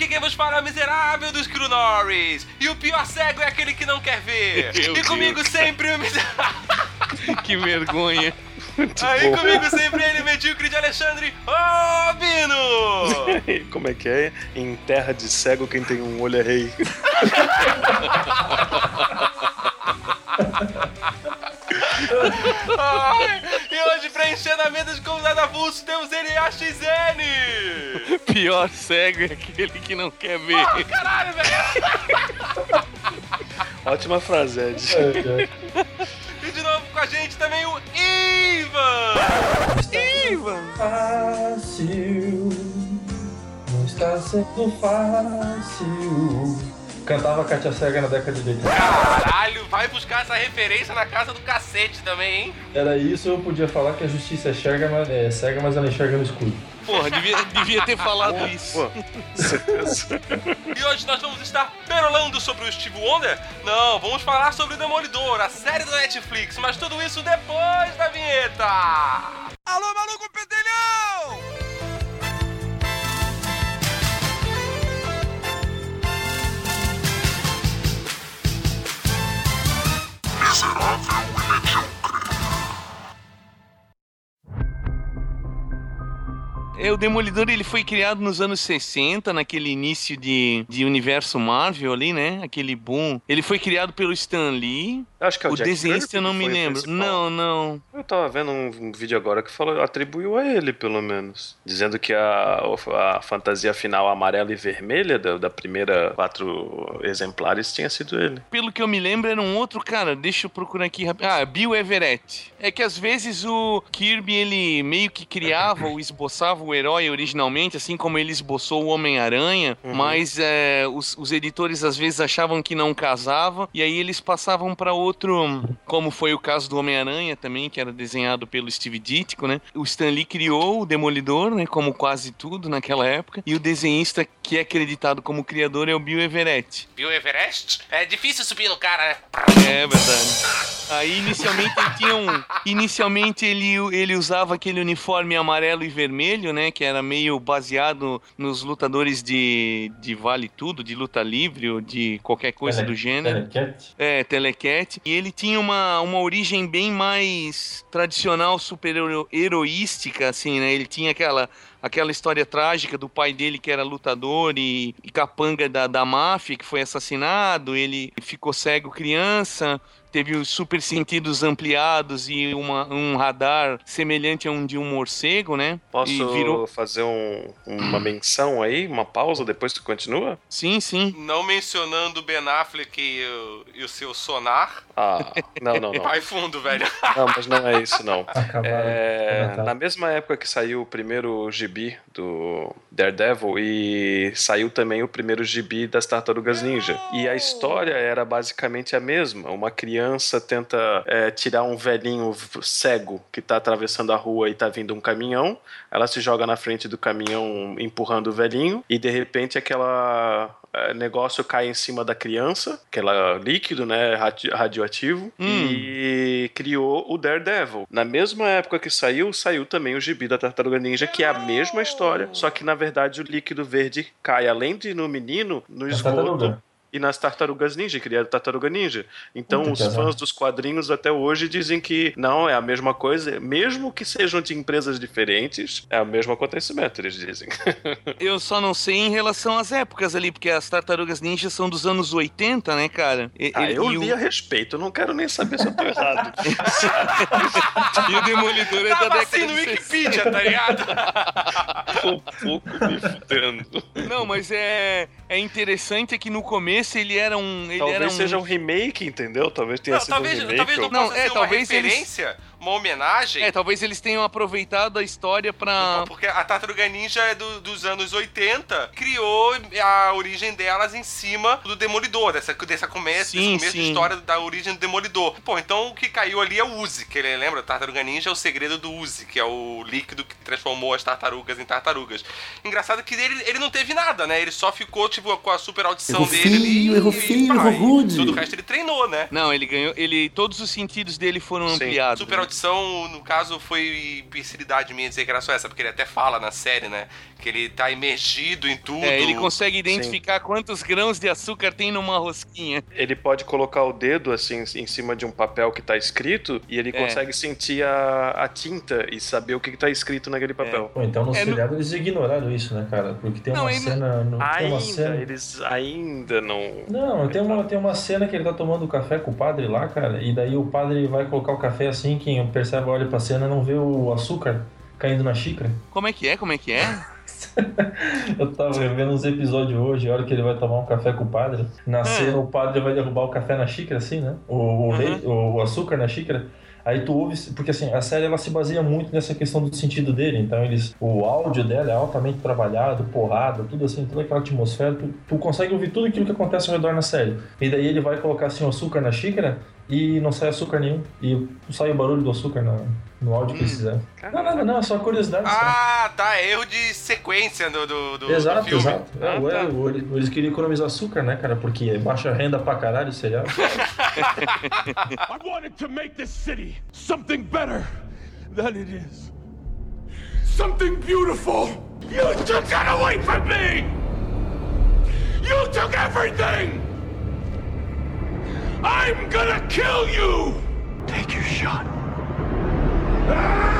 Aqui quem vos fala é o miserável dos Screw Norris. E o pior cego é aquele que não quer ver. Meu e comigo Deus. sempre o miserável. Que vergonha. Muito Aí bom. comigo sempre ele, medíocre de Alexandre Robino! Como é que é? Em terra de cego, quem tem um olho é rei. Ai, preenchendo a mesa de convidado avulso, temos ele, AXN! Pior cego é aquele que não quer ver. Caralho, velho! Ótima frase, Ed. E de novo com a gente também o Ivan! Fácil, não está sendo fácil. Cantava Katia Cega na década de 80. Caralho, vai buscar essa referência na casa do cacete também, hein? Era isso, eu podia falar que a justiça é cega, mas, é cega, mas ela enxerga no escuro. Porra, devia, devia ter falado isso. Pô, certeza. E hoje nós vamos estar perolando sobre o Steve Wonder? Não, vamos falar sobre o Demolidor, a série do Netflix, mas tudo isso depois da vinheta! Alô, maluco pedelhão! Yes, and I feel we. É, o Demolidor ele foi criado nos anos 60, naquele início de, de universo Marvel ali, né? Aquele boom. Ele foi criado pelo Stan Lee. Acho que é o, o Jack desenhista eu não me lembro. Não, não. Eu tava vendo um vídeo agora que falou, atribuiu a ele, pelo menos. Dizendo que a, a fantasia final amarela e vermelha da, da primeira quatro exemplares tinha sido ele. Pelo que eu me lembro, era um outro cara. Deixa eu procurar aqui rápido. Ah, Bill Everett. É que às vezes o Kirby, ele meio que criava ou esboçava o herói originalmente, assim como ele esboçou o Homem-Aranha, mas é, os, os editores às vezes achavam que não casava, e aí eles passavam para outro, como foi o caso do Homem-Aranha também, que era desenhado pelo Steve Ditko, né? O Stan Lee criou o Demolidor, né? Como quase tudo naquela época, e o desenhista que é acreditado como criador é o Bill Everett. Viu Everest? É difícil subir no cara, né? É verdade. Aí inicialmente ele tinha um. Inicialmente ele, ele usava aquele uniforme amarelo e vermelho, né? Que era meio baseado nos lutadores de, de Vale Tudo, de luta livre ou de qualquer coisa Tele- do gênero. Telecat? É, Telecat. E ele tinha uma, uma origem bem mais tradicional, super hero- heroística, assim, né? Ele tinha aquela, aquela história trágica do pai dele que era lutador e, e capanga da, da máfia, que foi assassinado. Ele ficou cego criança. Teve os super sentidos ampliados e uma, um radar semelhante a um de um morcego, né? Posso E virou. fazer um- uma menção aí, uma pausa, depois tu continua? Sim, sim. Não mencionando o Ben Affleck e o, e o seu sonar. Ah, não, não, não. Vai fundo, velho. Não, mas não é isso, não. É, na mesma época que saiu o primeiro gibi do Daredevil e saiu também o primeiro gibi das Tartarugas Ninja. E a história era basicamente a mesma. Uma criança tenta é, tirar um velhinho cego que tá atravessando a rua e tá vindo um caminhão. Ela se joga na frente do caminhão empurrando o velhinho e de repente aquela é, negócio cai em cima da criança, aquela líquido, né, radi- radioativo, Hum. e criou o Daredevil. Na mesma época que saiu, saiu também o gibi da Tartaruga Ninja, que é a mesma história, só que na verdade o líquido verde cai além de no menino, no Na esgoto. E nas tartarugas ninja, criado Tartaruga Ninja. Então, Puta os azar. fãs dos quadrinhos até hoje dizem que não, é a mesma coisa, mesmo que sejam de empresas diferentes, é o mesmo acontecimento, eles dizem. Eu só não sei em relação às épocas ali, porque as tartarugas ninja são dos anos 80, né, cara? E, Ah, ele- eu e o- li a respeito, eu não quero nem saber se eu tô errado. E o Demolidor é da década assim no de 60. Wikipedia, tá ligado? Tô um pouco me fudendo. Não, mas é, é interessante que no começo ele era um. Ele Talvez era um... seja um remake, entendeu? Talvez tenha Não, sido talvez, um remake. talvez não ou- Não, é, talvez eles- referência, uma homenagem. É, talvez eles tenham aproveitado a história pra. Porque a Tartaruga Ninja é do- dos anos 80, criou a origem delas em cima do Demolidor, dessa, dessa começo, Sim, desse começo sim. história da origem do Demolidor. Pô, então o que caiu ali é o Uzi, que ele lembra? Tartaruga Ninja é o segredo do Uzi, que é o líquido que transformou as tartarugas em tartarugas. Engraçado que ele, ele não teve nada, né? Ele só ficou, tipo, com a super audição Errou dele ali. feio, errou e- e feio, pá, errou e rude. Todo o resto ele treinou, né? Não, ele ganhou. Ele. Todos os sentidos dele foram Sim. ampliados. Super né? Audição, no caso, foi imbecilidade minha dizer que era só essa, porque ele até fala na série, né? Que ele tá imergido em tudo. É, ele consegue identificar quantos grãos de açúcar tem numa rosquinha. Ele pode colocar o dedo assim em cima de um papel que tá escrito e ele É. consegue sentir a, a tinta e saber o que, que tá escrito naquele papel. Pô, então no É, no- seriado eles ignoraram isso, né, cara? Porque tem Não, uma ele- cena. no- tem Ainda, uma cena. eles ainda não. Não, tem uma, tem uma cena que ele tá tomando café com o padre lá, cara, e daí o padre vai colocar o café assim, quem percebe olha pra cena não vê o açúcar caindo na xícara. Como é que é? Como é que é? Eu tava revendo uns episódios hoje, a hora que ele vai tomar um café com o padre. Na cena, o padre vai derrubar o café na xícara, assim, né? O, o, Uhum. o, o açúcar na xícara. Aí tu ouve, porque assim, a série ela se baseia muito nessa questão do sentido dele. Então eles, o áudio dela é altamente trabalhado, porrada, tudo assim, toda aquela atmosfera. Tu, tu consegue ouvir tudo aquilo que acontece ao redor na série. E daí ele vai colocar assim o açúcar na xícara e não sai açúcar nenhum. E sai o barulho do açúcar no, no áudio que eles fizeram. Não, nada, não, é só curiosidade. só. Ah, tá. É erro de sequência do, do, do, Exato, do filme. exato. É, Ah, ué, tá. o- eles queriam economizar açúcar, né, cara? Porque baixa renda pra caralho o seriado. I wanted to make this city something better than it is. Something beautiful. You took that away from me! You took everything! I'm gonna kill you! Take your shot. Ah!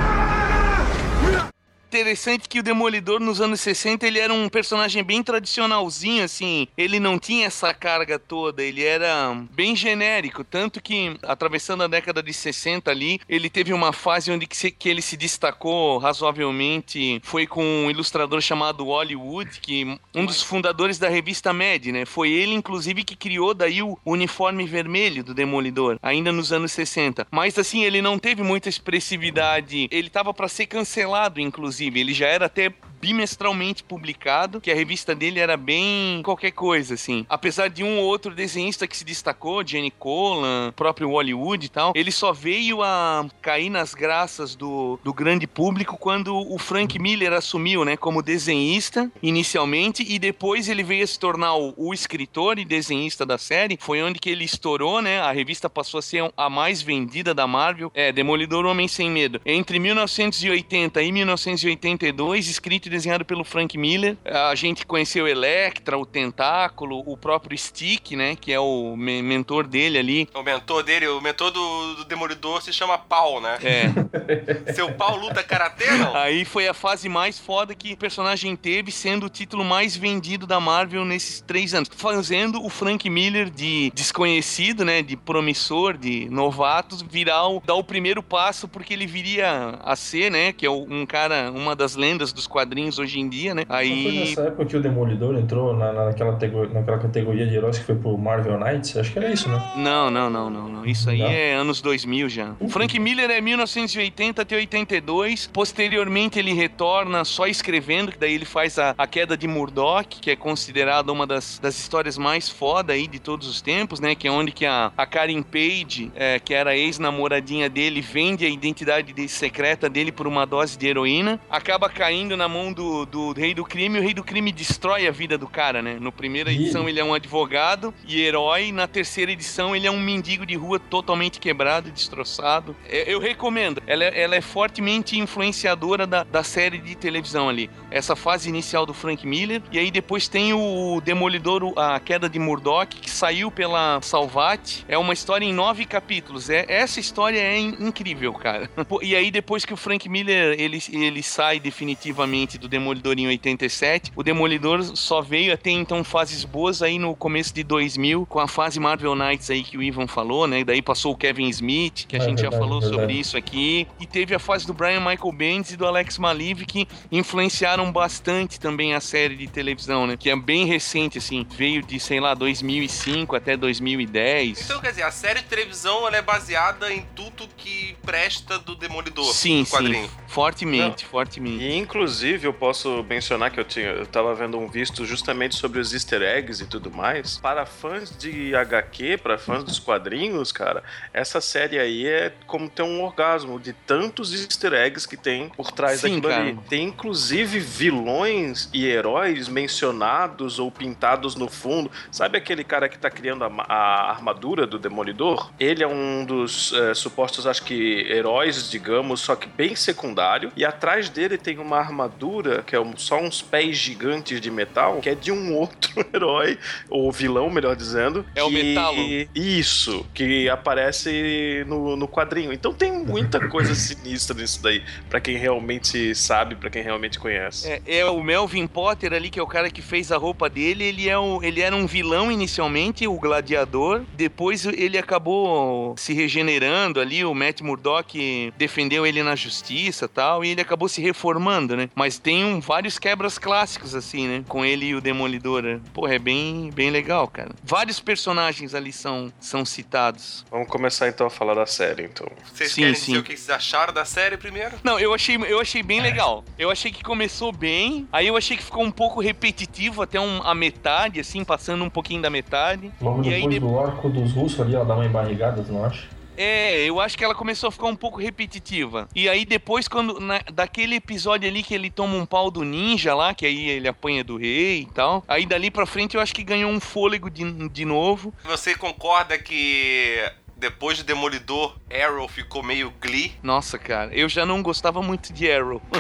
Interessante que o Demolidor nos anos 60 ele era um personagem bem tradicionalzinho, assim. Ele não tinha essa carga toda, ele era bem genérico. Tanto que, atravessando a década de 60 ali, ele teve uma fase onde que, se- que ele se destacou razoavelmente. Foi com um ilustrador chamado Hollywood, que um dos fundadores da revista Mad, né? Foi ele, inclusive, que criou daí o uniforme vermelho do Demolidor, ainda nos anos 60. Mas assim, ele não teve muita expressividade. Ele tava pra ser cancelado, inclusive. Ele já era até bimestralmente publicado, que a revista dele era bem qualquer coisa, assim. Apesar de um ou outro desenhista que se destacou, Jenny Colan, próprio Hollywood e tal, ele só veio a cair nas graças do, do grande público quando o Frank Miller assumiu, né, como desenhista, inicialmente, e depois ele veio a se tornar o, o escritor e desenhista da série. Foi onde que ele estourou, né, a revista passou a ser a mais vendida da Marvel. É, Demolidor Homem Sem Medo. Entre 1980 e 1982, escrito desenhado pelo Frank Miller. A gente conheceu Electra, o Tentáculo, o próprio Stick, né? Que é o me- mentor dele ali. O mentor dele, o mentor do, do Demolidor se chama Pau, né? É. Seu Pau luta karatê, não? Aí foi a fase mais foda que o personagem teve, sendo o título mais vendido da Marvel nesses três anos. Fazendo o Frank Miller de desconhecido, né? De promissor, de novatos, virar o, dar o primeiro passo, porque ele viria a ser, né? Que é um cara, uma das lendas dos quadrinhos hoje em dia, né? Não foi Aí. nessa época que o Demolidor entrou na, naquela, naquela categoria de heróis que foi pro Marvel Knights? Acho que era isso, né? Não, não, não, não, não. Isso aí Não? é anos 2000 já. O Frank Miller é 1980 até 82. Posteriormente ele retorna só escrevendo, que daí ele faz a, a queda de Murdoch, que é considerada uma das, das histórias mais foda aí de todos os tempos, né? Que é onde que a, a Karen Page, é, que era ex-namoradinha dele, vende a identidade de- secreta dele por uma dose de heroína. Acaba caindo na mão do, do rei do crime o rei do crime destrói a vida do cara, né? No primeira edição ele é um advogado e herói. Na terceira edição ele é um mendigo de rua totalmente quebrado e destroçado. É, Eu recomendo. Ela é, ela é fortemente influenciadora da, da série de televisão ali. Essa fase inicial do Frank Miller. E aí depois tem o Demolidor, a queda de Murdoch, que saiu pela Salvat. É uma história em nove capítulos. É, essa história é in- incrível, cara. E aí depois que o Frank Miller ele, ele sai definitivamente do Demolidor em 87. O Demolidor só veio a ter então fases boas aí no começo de 2000, com a fase Marvel Knights aí que o Ivan falou, né? Daí passou o Kevin Smith, que a É gente já verdade, falou verdade. sobre isso aqui. E teve a fase do Brian Michael Bendis e do Alex Maliv, que influenciaram bastante também a série de televisão, né? Que é bem recente, assim. Veio de, sei lá, 2005 até 2010. Então, quer dizer, a série de televisão ela é baseada em tudo que presta do Demolidor. sim, do quadrinho. sim. Fortemente, fortemente. E inclusive eu posso mencionar que eu tinha, eu tava vendo um visto justamente sobre os easter eggs e tudo mais. Para fãs de HQ, para fãs dos quadrinhos, cara, essa série aí é como ter um orgasmo de tantos easter eggs que tem por trás Sim, daquilo ali. cara. Tem inclusive vilões e heróis mencionados ou pintados no fundo. Sabe aquele cara que tá criando a, a armadura do Demolidor? Ele é um dos eh, supostos, acho que, heróis, digamos, só que bem secundário. E atrás dele tem uma armadura, que é um- só uns pés gigantes de metal, que é de um outro herói, ou vilão, melhor dizendo. É o que- Metalo. Isso, que aparece no, no quadrinho. Então tem muita coisa sinistra nisso daí, pra quem realmente sabe, pra quem realmente conhece. É, é o Melvin Potter ali, que é o cara que fez a roupa dele. Ele, é o, ele era um vilão inicialmente, o gladiador. Depois ele acabou se regenerando ali. O Matt Murdock defendeu ele na justiça e tal. E ele acabou se reformando, né? Mas tem um, vários quebras clássicos, assim, né? Com ele e o Demolidor. né? Porra, é bem, bem legal, cara. Vários personagens ali são, são citados. Vamos começar então a falar da série, então. Vocês Sim, querem sim. dizer o que vocês acharam da série primeiro? Não, eu achei, eu achei bem legal. Eu achei que começou bem, aí eu achei que ficou um pouco repetitivo até um- a metade, assim, passando um pouquinho da metade. Logo E aí depois de- do arco dos russos ali, ela dá uma embarrigada, tu não acha? É, eu acho que ela começou a ficar um pouco repetitiva. E aí depois, quando. na- daquele episódio ali que ele toma um pau do ninja lá, que aí ele apanha do rei e tal. Aí dali pra frente eu acho que ganhou um fôlego de, de novo. Você concorda que depois de Demolidor, Arrow ficou meio Glee? Nossa, cara, eu já não gostava muito de Arrow.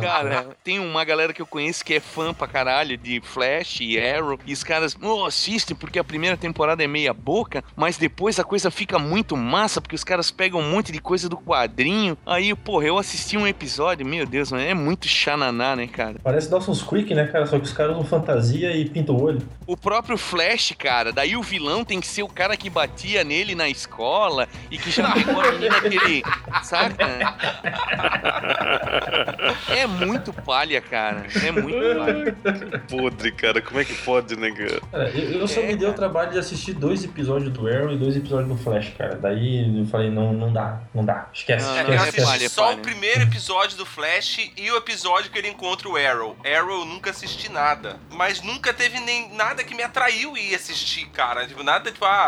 cara, tem uma galera que eu conheço que é fã pra caralho de Flash e Arrow. E os caras, oh, assistem porque a primeira temporada é meia boca, mas depois a coisa fica muito massa porque os caras pegam um monte de coisa do quadrinho. Aí, porra, eu assisti um episódio, meu Deus, mano, é muito xananá, né, cara? Parece Dawson's Creek, né, cara? Só que os caras usam fantasia e pintam o olho. O próprio Flash, cara, daí o vilão tem que ser o cara que batia nele na escola e que já pegou a menina que ele. Saca? É muito palha, cara. É muito palha. Podre, cara. Como é que pode, né, cara? Eu, eu só É, me dei o trabalho de assistir dois episódios do Arrow e dois episódios do Flash, cara. Daí eu falei, não, não dá, não dá. Esquece, Não, É, não, esquece, esquece. falha, só falha. o primeiro episódio do Flash e o episódio que ele encontra o Arrow. Arrow eu nunca assisti nada. Mas nunca teve nem nada que me atraiu e ir assistir, cara. Tipo, nada tipo, ah,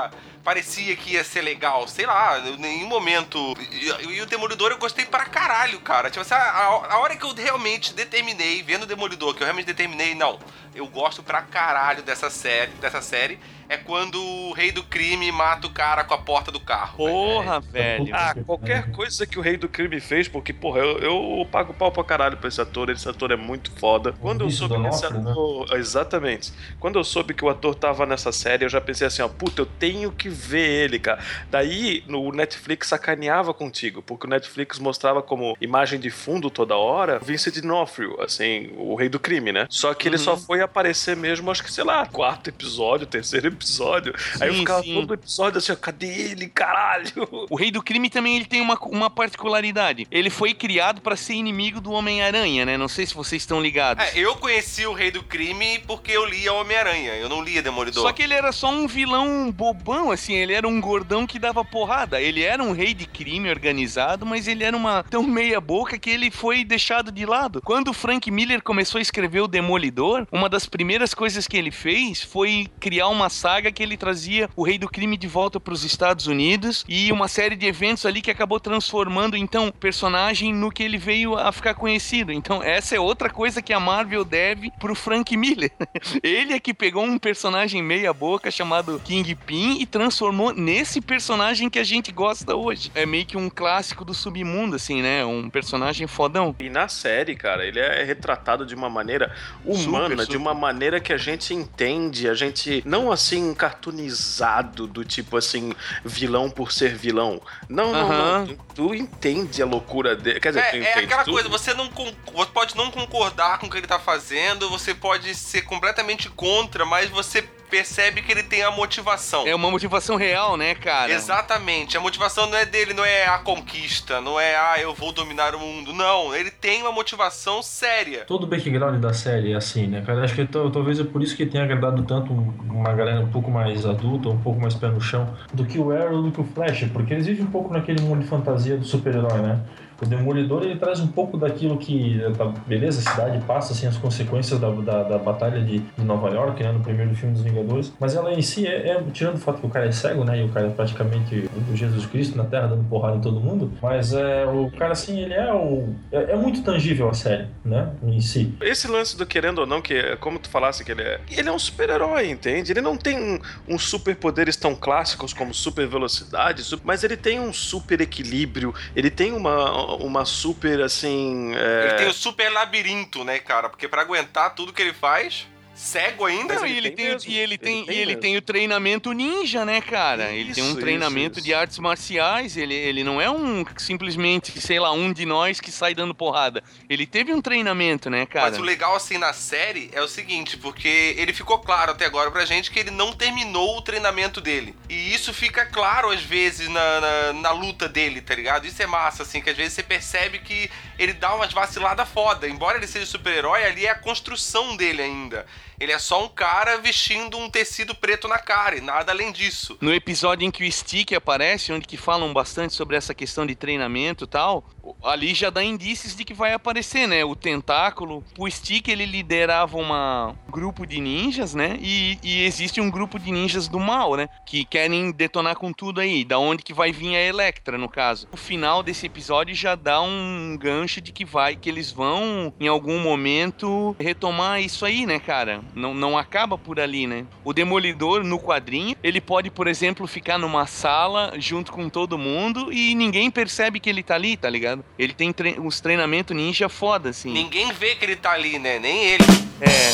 parecia que ia ser legal. Sei lá, em nenhum momento. E, e o Demolidor eu gostei pra caralho, cara. Tipo assim, a, a hora que eu realmente determinei, vendo o Demolidor, que eu realmente determinei, não, eu gosto pra caralho dessa série, dessa série, é quando o rei do crime mata o cara com a porta do carro. Porra, velho. Ah, qualquer coisa que o Rei do Crime fez, porque, porra, eu, eu pago pau pra caralho pra esse ator, esse ator é muito foda. Quando eu soube que esse D'Onofrio, né? ator. Exatamente. Quando eu soube que o ator tava nessa série, eu já pensei assim, ó, puta, eu tenho que ver ele, cara. Daí, no Netflix sacaneava contigo, porque o Netflix mostrava como imagem de fundo toda hora Vincent D'Onofrio, assim, o Rei do Crime, né? Só que ele Uhum. só foi aparecer mesmo, acho que, sei lá, quarto episódio, terceiro episódio. Aí eu Sim, ficava sim. todo episódio assim, ó, cadê ele, caralho? O Rei do Crime também ele tem uma, uma particularidade. Ele foi criado pra ser inimigo do Homem-Aranha, né? Não sei se vocês estão ligados. É, eu conheci o Rei do Crime porque eu lia Homem-Aranha, eu não lia Demolidor. Só que ele era só um vilão bobão, assim, ele era um gordão que dava porrada. Ele era um rei de crime organizado, mas ele era uma tão meia boca que ele foi deixado de lado. Quando o Frank Miller começou a escrever o Demolidor, uma das primeiras coisas que ele fez foi criar uma saga que ele trazia o rei do crime de volta para os Estados Unidos e uma série de eventos ali que acabou transformando então o personagem no que ele veio a ficar conhecido. Então essa é outra coisa que a Marvel deve pro Frank Miller. Ele é que pegou um personagem meia boca chamado Kingpin e transformou nesse personagem que a gente gosta hoje. É meio que um clássico do submundo, assim, né? Um personagem fodão. E na série, cara, ele é retratado de uma maneira humana, Super, de uma maneira que a gente entende, a gente não assim cartoonizado do tipo assim vilão por ser vilão. Não, não, não. Tu, tu entende a loucura dele. Quer dizer, tu É, entende é aquela tudo. coisa, você não você pode não concordar com o que ele tá fazendo, você pode ser completamente contra, mas você percebe que ele tem a motivação. É uma motivação real, né, cara? Exatamente. A motivação não é dele, não é a conquista, não é, ah, eu vou dominar o mundo. Não, ele tem uma motivação séria. Todo o background da série é assim, né, cara? Acho que tal- talvez é por isso que tenha agradado tanto um- uma galera um pouco mais adulta, um pouco mais pé no chão, do que o Arrow, do que o Flash, porque eles vivem um pouco naquele mundo de fantasia do super-herói, né? O Demolidor ele traz um pouco daquilo que, tá, beleza, a cidade passa assim, as consequências da, da, da batalha de, de Nova York, né, no primeiro filme dos Vingadores, mas ela em si é, é- tirando o fato que o cara é cego, né, e o cara é praticamente o Jesus Cristo na Terra dando porrada em todo mundo, mas é, o cara assim, ele é o é, é muito tangível a série, né, em si. Esse lance do querendo ou não, que é como tu falasse que ele é. Ele é um super-herói, entende? Ele não tem um, uns superpoderes tão clássicos como super velocidade, mas ele tem um super equilíbrio, ele tem uma, uma super assim. é, Ele tem o super labirinto, né, cara? Porque pra aguentar tudo que ele faz, cego ainda. Não, e ele tem tem, mesmo, e ele ele tem, tem e ele tem o treinamento ninja, né, cara? ele tem um Isso, treinamento isso, de artes marciais. Ele, ele não é um simplesmente, sei lá, um de nós que sai dando porrada. Ele teve um treinamento, né, cara? Mas o legal, assim, na série é o seguinte, porque ele ficou claro até agora pra gente que ele não terminou o treinamento dele. E isso fica claro, às vezes, na, na, na luta dele, tá ligado? Isso é massa, assim, que às vezes você percebe que ele dá umas vaciladas foda. Embora ele seja super-herói, ali é a construção dele ainda. Ele é só um cara vestindo um tecido preto na cara e nada além disso. No episódio em que o Stick aparece, onde que falam bastante sobre essa questão de treinamento e tal, ali já dá indícios de que vai aparecer, né? O tentáculo. O Stick, ele liderava uma- um grupo de ninjas, né? E, e existe um grupo de ninjas do mal, né? Que querem detonar com tudo aí. Da onde que vai vir a Electra, no caso. O final desse episódio já dá um gancho de que vai, que eles vão, em algum momento, retomar isso aí, né, cara? Não, não acaba por ali, né? O Demolidor, no quadrinho, ele pode, por exemplo, ficar numa sala junto com todo mundo e ninguém percebe que ele tá ali, tá ligado? Ele tem tre uns treinamentos ninja foda, assim. Ninguém vê que ele tá ali, né? Nem ele. É.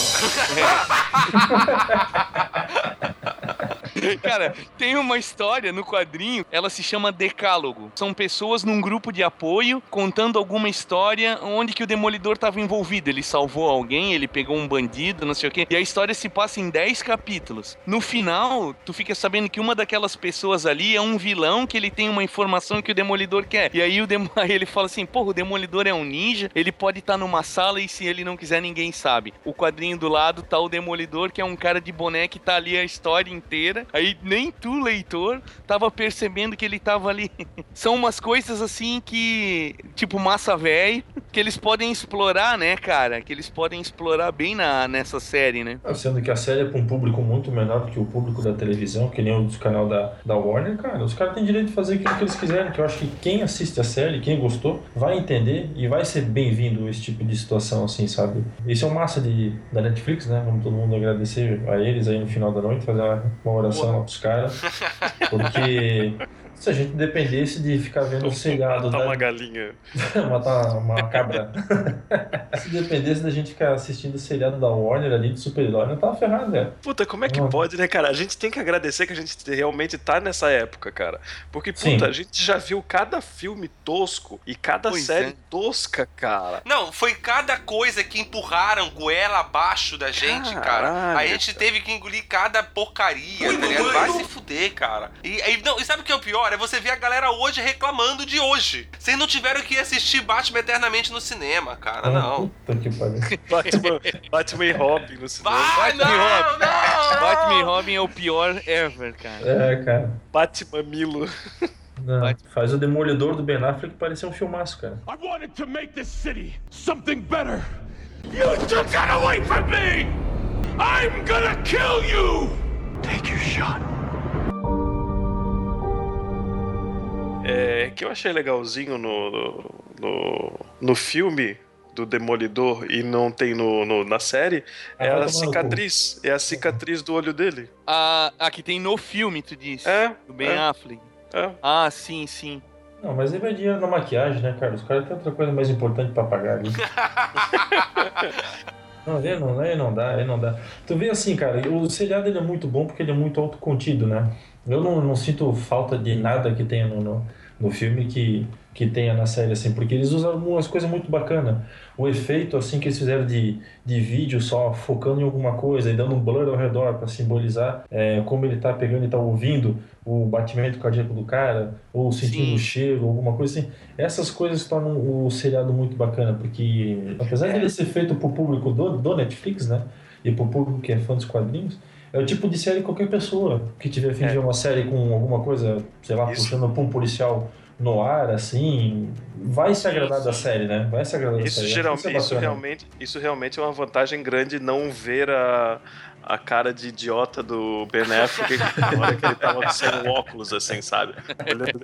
Cara, tem uma história no quadrinho, ela se chama Decálogo. São pessoas num grupo de apoio contando alguma história onde que o Demolidor estava envolvido. Ele salvou alguém, ele pegou um bandido, não sei o quê. E a história se passa em 10 capítulos. No final, tu fica sabendo que uma daquelas pessoas ali é um vilão que ele tem uma informação que o Demolidor quer. E aí o Dem aí ele fala assim: porra, o Demolidor é um ninja, ele pode estar numa sala e se ele não quiser, ninguém sabe. O quadrinho do lado tá o Demolidor, que é um cara de boné que tá ali a história inteira. Aí nem tu, leitor, tava percebendo que ele tava ali. São umas coisas assim que, tipo, massa velho, que eles podem explorar, né, cara? Que eles podem explorar bem na, nessa série, né? Ah, Sendo que a série é para um público muito menor do que o público da televisão, que nem o dos canal da, da Warner, cara, os caras têm direito de fazer aquilo que eles quiserem, que eu acho que quem assiste a série, quem gostou, vai entender e vai ser bem-vindo esse tipo de situação, assim, sabe? Isso é o massa de, da Netflix, né? Vamos todo mundo agradecer a eles aí no final da noite, fazer uma oração pros caras, porque se a gente dependesse de ficar vendo o seriado Matar da, uma galinha. matar uma cabra. Se dependesse da gente ficar assistindo o seriado da Warner ali de super-herói, não tava ferrado, velho. Puta, como é que Não. pode, né, cara? A gente tem que agradecer que a gente realmente tá nessa época, cara. Porque, puta, Sim. a gente já viu cada filme tosco e cada Pois série é. tosca, cara. Não, foi cada coisa que empurraram goela abaixo da gente, cara. Caralho, A gente teve que engolir cada porcaria, tá ligado? Vai se fuder, cara. E, e- não, e sabe o que é o pior? É você ver a galera hoje reclamando de hoje. Vocês não tiveram que ir assistir Batman eternamente no cinema, cara. Não. Puta que pariu. Batman, Batman e Robin no cinema. Vai, Batman e não, Robin. não! Batman e Robin é o pior ever, cara. É, cara. Batman Milo. Não, faz o Demolidor do Ben Affleck parecer um filmaço, cara. I wanted to make this city something better. You took that away from me! I'm gonna kill you! Take your shot. É, que eu achei legalzinho no, no, no filme do Demolidor e não tem no, no- na série Ah, é a no cicatriz. É a cicatriz do olho dele. A, a que tem no filme, tu disse. É. Do Ben é, Affleck. é. Ah, sim, sim. Não, mas aí vai dinheiro na maquiagem, né, cara? Os caras têm outra coisa mais importante pra pagar ali. Não, aí não, aí não dá, aí não dá. Tu vê assim, cara, o seriado ele é muito bom porque ele é muito autocontido, né? Eu não, não sinto falta de nada que tenha no, no, no filme que, que tenha na série, assim, porque eles usam umas coisas muito bacanas. O efeito, assim, que eles fizeram de, de vídeo só focando em alguma coisa e dando um blur ao redor pra simbolizar é, como ele tá pegando e tá ouvindo o batimento cardíaco do cara, ou sentindo o cheiro, alguma coisa assim. Essas coisas tornam o seriado muito bacana, porque apesar de ele ser feito pro público do, do Netflix, né? E pro público que é fã dos quadrinhos, é o tipo de série que qualquer pessoa que tiver fim de ver uma série com alguma coisa, sei lá, Isso. puxando pra um policial no ar, assim, vai se agradar da série, né? Vai se agradar da Isso, série. geral, Acho que isso, é realmente, isso realmente é uma vantagem grande não ver a, a cara de idiota do Ben Affleck na hora que ele tava sem o óculos, assim, sabe? Olhando...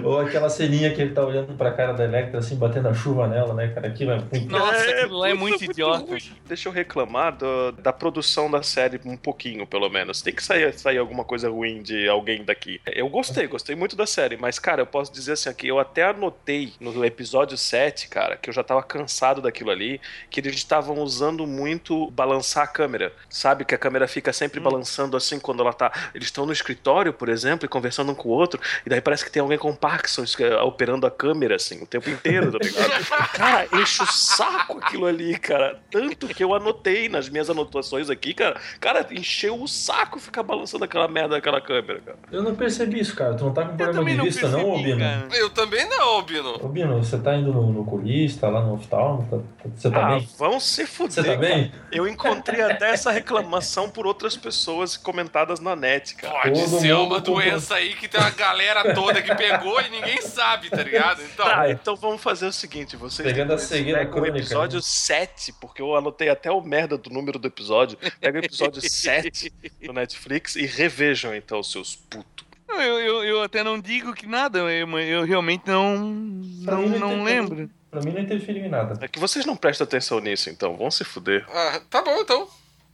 Ou aquela ceninha que ele tá olhando pra cara da Electra, assim, batendo a chuva nela, né, cara? Aquilo é muito... Nossa, aquilo lá é muito idiota. ruim. Deixa eu reclamar do- da produção da série um pouquinho, pelo menos. Tem que sair, sair alguma coisa ruim de alguém daqui. Eu gostei, gostei muito da série, mas, cara, eu posso dizer assim aqui, eu até anotei no episódio 7, cara, que eu já tava cansado daquilo ali, que eles estavam usando muito balançar a câmera. Sabe? Que a câmera fica sempre balançando assim quando ela tá. Eles estão no escritório, por exemplo, e conversando um com o outro, e daí parece que tem alguém com Parkinson eh, operando a câmera, assim, o tempo inteiro, tá ligado? cara, enche o saco aquilo ali, cara. Tanto que eu anotei nas minhas anotações aqui, cara. Cara, encheu o saco ficar balançando aquela merda daquela câmera, cara. Eu não percebi isso, cara. Tu não tá com Eu problema também de não vista, não, ô percebi, Bino? cara. Eu também não, Bino. Ô, Bino, você tá indo no, no oculista, lá no oftalmo? Tá- tá- você tá ah, bem? vão se fuder. Você tá bem? Eu encontrei até essa reclamação por outras pessoas comentadas na net, cara. Pode Todo ser uma comprou. doença aí que tem uma galera toda que pegou e ninguém sabe, tá ligado? Então, Tá, então vamos fazer o seguinte, vocês Pegando a cegueira pegam o crônica, episódio né? 7, porque eu anotei até o merda do número do episódio. Pega o episódio 7 do Netflix e revejam então, seus putos. Eu, eu, eu até não digo que nada, eu, eu realmente não, não, não lembro. Pra mim não interferiu em nada. É que vocês não prestam atenção nisso, então, vão se fuder. ah, tá bom então.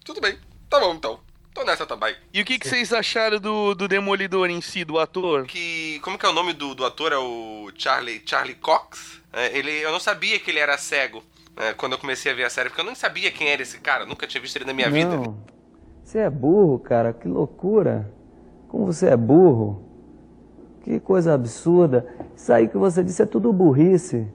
Tudo bem. Tá bom então. Tô nessa também. E o que, que vocês acharam do, do Demolidor em si, do ator? Que. Como que é o nome do, do ator? É o Charlie, Charlie Cox? É, ele, eu não sabia que ele era cego é, quando eu comecei a ver a série, porque eu nem sabia quem era esse cara, nunca tinha visto ele na minha vida. Não. Você é burro, cara. Que loucura. Como você é burro. Que coisa absurda. Isso aí que você disse é tudo burrice.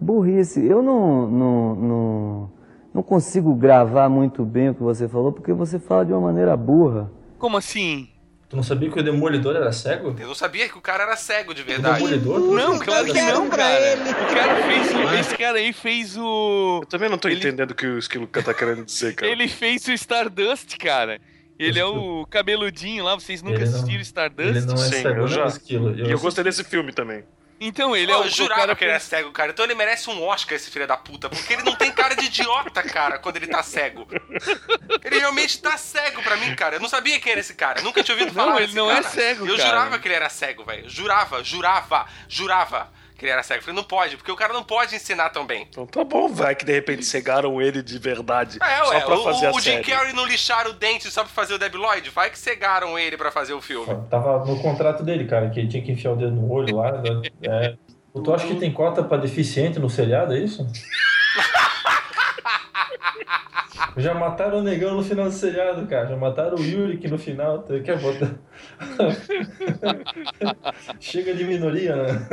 Burrice. Eu não, não, não, não consigo gravar muito bem o que você falou, porque você fala de uma maneira burra. Como assim? Tu não sabia que o Demolidor era cego? Eu não sabia que o cara era cego de O verdade. Demolidor? Não, claro que não, cara. O cara fez o, Ué? esse cara aí fez o Eu também não tô Ele- entendendo o que o Esquilo tá querendo dizer, cara. ele fez o Stardust, cara. Ele é o cabeludinho lá, vocês nunca Ele não- assistiram Stardust? Ele não é Sim, cego, eu não já. é esquilo. E eu gostei desse filme também. Então, ele Pô, é o, eu o jurava cara que ele era cego, cara. Então ele merece um Oscar, esse filho da puta. Porque ele não tem cara de idiota, cara, quando ele tá cego. Ele realmente tá cego pra mim, cara. Eu não sabia quem era esse cara. Nunca tinha ouvido Não, falar ele desse não cara. é cego, Eu cara. jurava que ele era cego, velho. Jurava, jurava, jurava ele era cego. Eu falei, não pode, porque o cara não pode ensinar tão bem. Então tá bom, vai que de repente cegaram ele de verdade. É, só ué, pra o, fazer a o Jim. Carrey não lixaram o dente só pra fazer o Debi Lloyd? Vai que cegaram ele pra fazer o filme. Tava no contrato dele, cara, que ele tinha que enfiar o dedo no olho lá. né? É. Tu acha que tem cota pra deficiente no seriado, é isso? Já mataram o negão no final do seriado, cara. Já mataram o Yurik no final. Quer botar. Chega de minoria, né?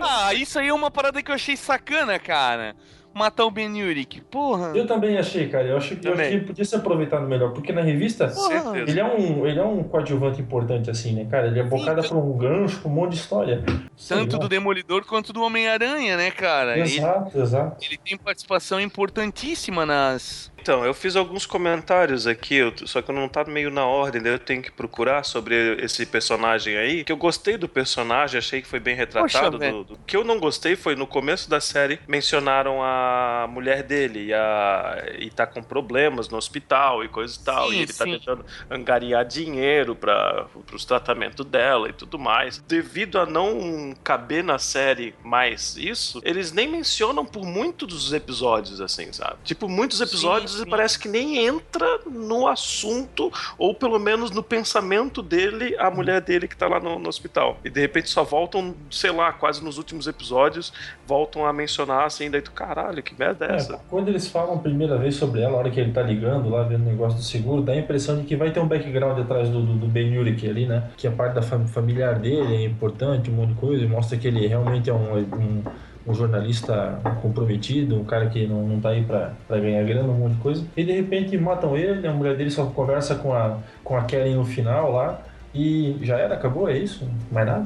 Ah, isso aí é uma parada que eu achei sacana, cara. Matar o Ben Urich. Porra. Eu também achei, cara. Eu acho que, eu Também. achei que podia ser aproveitado melhor. Porque na revista. Certeza. Ele é, um, ele é um coadjuvante importante, assim, né, cara? Ele é bocada Sim, pra um gancho, pra um monte de história. Tanto do Demolidor quanto do Homem-Aranha, né, cara? Ele, Exato, exato. ele tem participação importantíssima nas, Então, eu fiz alguns comentários aqui, só que não tá meio na ordem, daí eu tenho que procurar sobre esse personagem aí. Que eu gostei do personagem, achei que foi bem retratado. Poxa, do- do- O que eu não gostei foi no começo da série mencionaram a mulher dele e, a, e tá com problemas no hospital e coisa e tal. Sim, e ele tá sim. tentando angariar dinheiro para os tratamentos dela e tudo mais. Devido a não caber na série mais isso, eles nem mencionam por muitos dos episódios, assim, sabe? Tipo, muitos episódios sim. Parece que nem entra no assunto, ou pelo menos no pensamento dele, a mulher dele que tá lá no, no hospital. E de repente só voltam, sei lá, quase nos últimos episódios, voltam a mencionar assim, daí tu, caralho, que merda é É, essa? quando eles falam a primeira vez sobre ela, a hora que ele tá ligando lá, vendo o negócio do seguro, dá a impressão de que vai ter um background atrás do, do, do Ben Urich ali, né? Que a parte da fam- familiar dele é importante, um monte de coisa, e mostra que ele realmente é um, um, um jornalista comprometido, um cara que não, não tá aí pra ganhar grana, um monte de coisa. E de repente matam ele, a mulher dele só conversa com a, com a Kelly no final lá. E já era, acabou, é isso? Mais nada?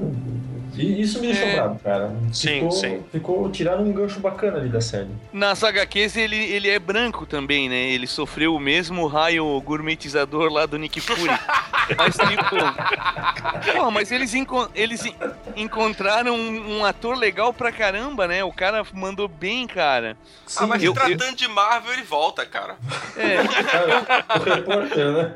E isso me deixou É. bravo, cara. Sim, ficou, sim. Ficou, tiraram um gancho bacana ali da série. Nas HQs ele, ele é branco também, né? Ele sofreu o mesmo raio gourmetizador lá do Nick Fury. mas tipo. Porra, mas eles, enco- eles en- encontraram um, um ator legal pra caramba, né? O cara mandou bem, cara. ah, mas eu- tratando de Marvel, ele volta, cara. É, o repórter, né?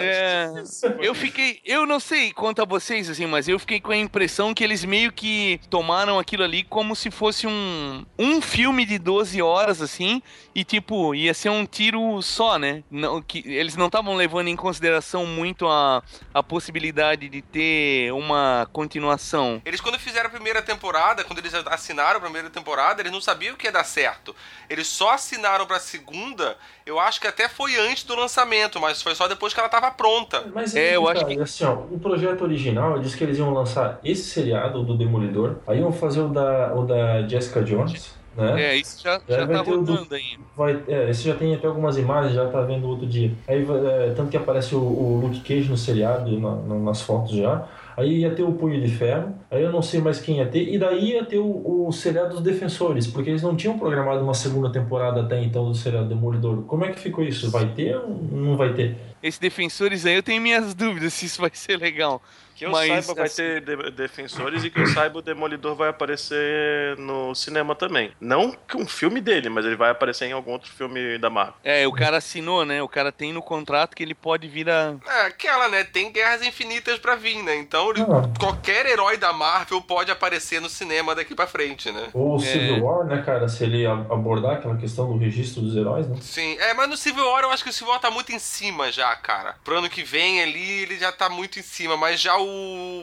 é, eu fiquei. Eu não sei quanto a vocês, assim, mas eu fiquei com a impressão que eles meio que tomaram aquilo ali como se fosse um, um filme de 12 horas, assim, e tipo, ia ser um tiro só, né? Não, que, eles não estavam levando em consideração muito a, a possibilidade de ter uma continuação. Eles, quando fizeram a primeira temporada, quando eles assinaram a primeira temporada, eles não sabiam que ia dar certo. Eles só assinaram pra segunda, eu acho que até foi antes do lançamento, mas foi só depois que ela tava pronta. Mas É, eu acho que- assim, ó, o projeto original diz que eles iam lançar esse seriado, o do Demolidor, aí iam fazer o da, o da Jessica Jones, né? É, isso já, Já tá ter o do- rodando aí. Vai, é, esse já tem até algumas imagens, já tá vendo outro dia. Aí, é, tanto que aparece o, o Luke Cage no seriado, na- na- nas fotos já. Aí ia ter o Punho de Ferro, aí eu não sei mais quem ia ter, e daí ia ter o, o seriado dos Defensores, porque eles não tinham programado uma segunda temporada até então do seriado Demolidor. Como é que ficou isso? Vai ter ou não vai ter? Esses defensores aí, eu tenho minhas dúvidas se isso vai ser legal. Que eu Mas, saiba, vai assim- ter de- defensores e que eu saiba, o Demolidor vai aparecer no cinema também. Não que um filme dele, mas ele vai aparecer em algum outro filme da Marvel. É, o cara assinou, né? O cara tem no contrato que ele pode vir a. É, aquela, né? Tem guerras infinitas pra vir, né? Então, ele- Ah. qualquer herói da Marvel pode aparecer no cinema daqui pra frente, né? Ou o É. Civil War, né, cara? Se ele abordar aquela questão do registro dos heróis, né? Sim, é, mas no Civil War eu acho que o Civil War tá muito em cima já, cara. Pro ano que vem ali, ele já tá muito em cima, mas já o,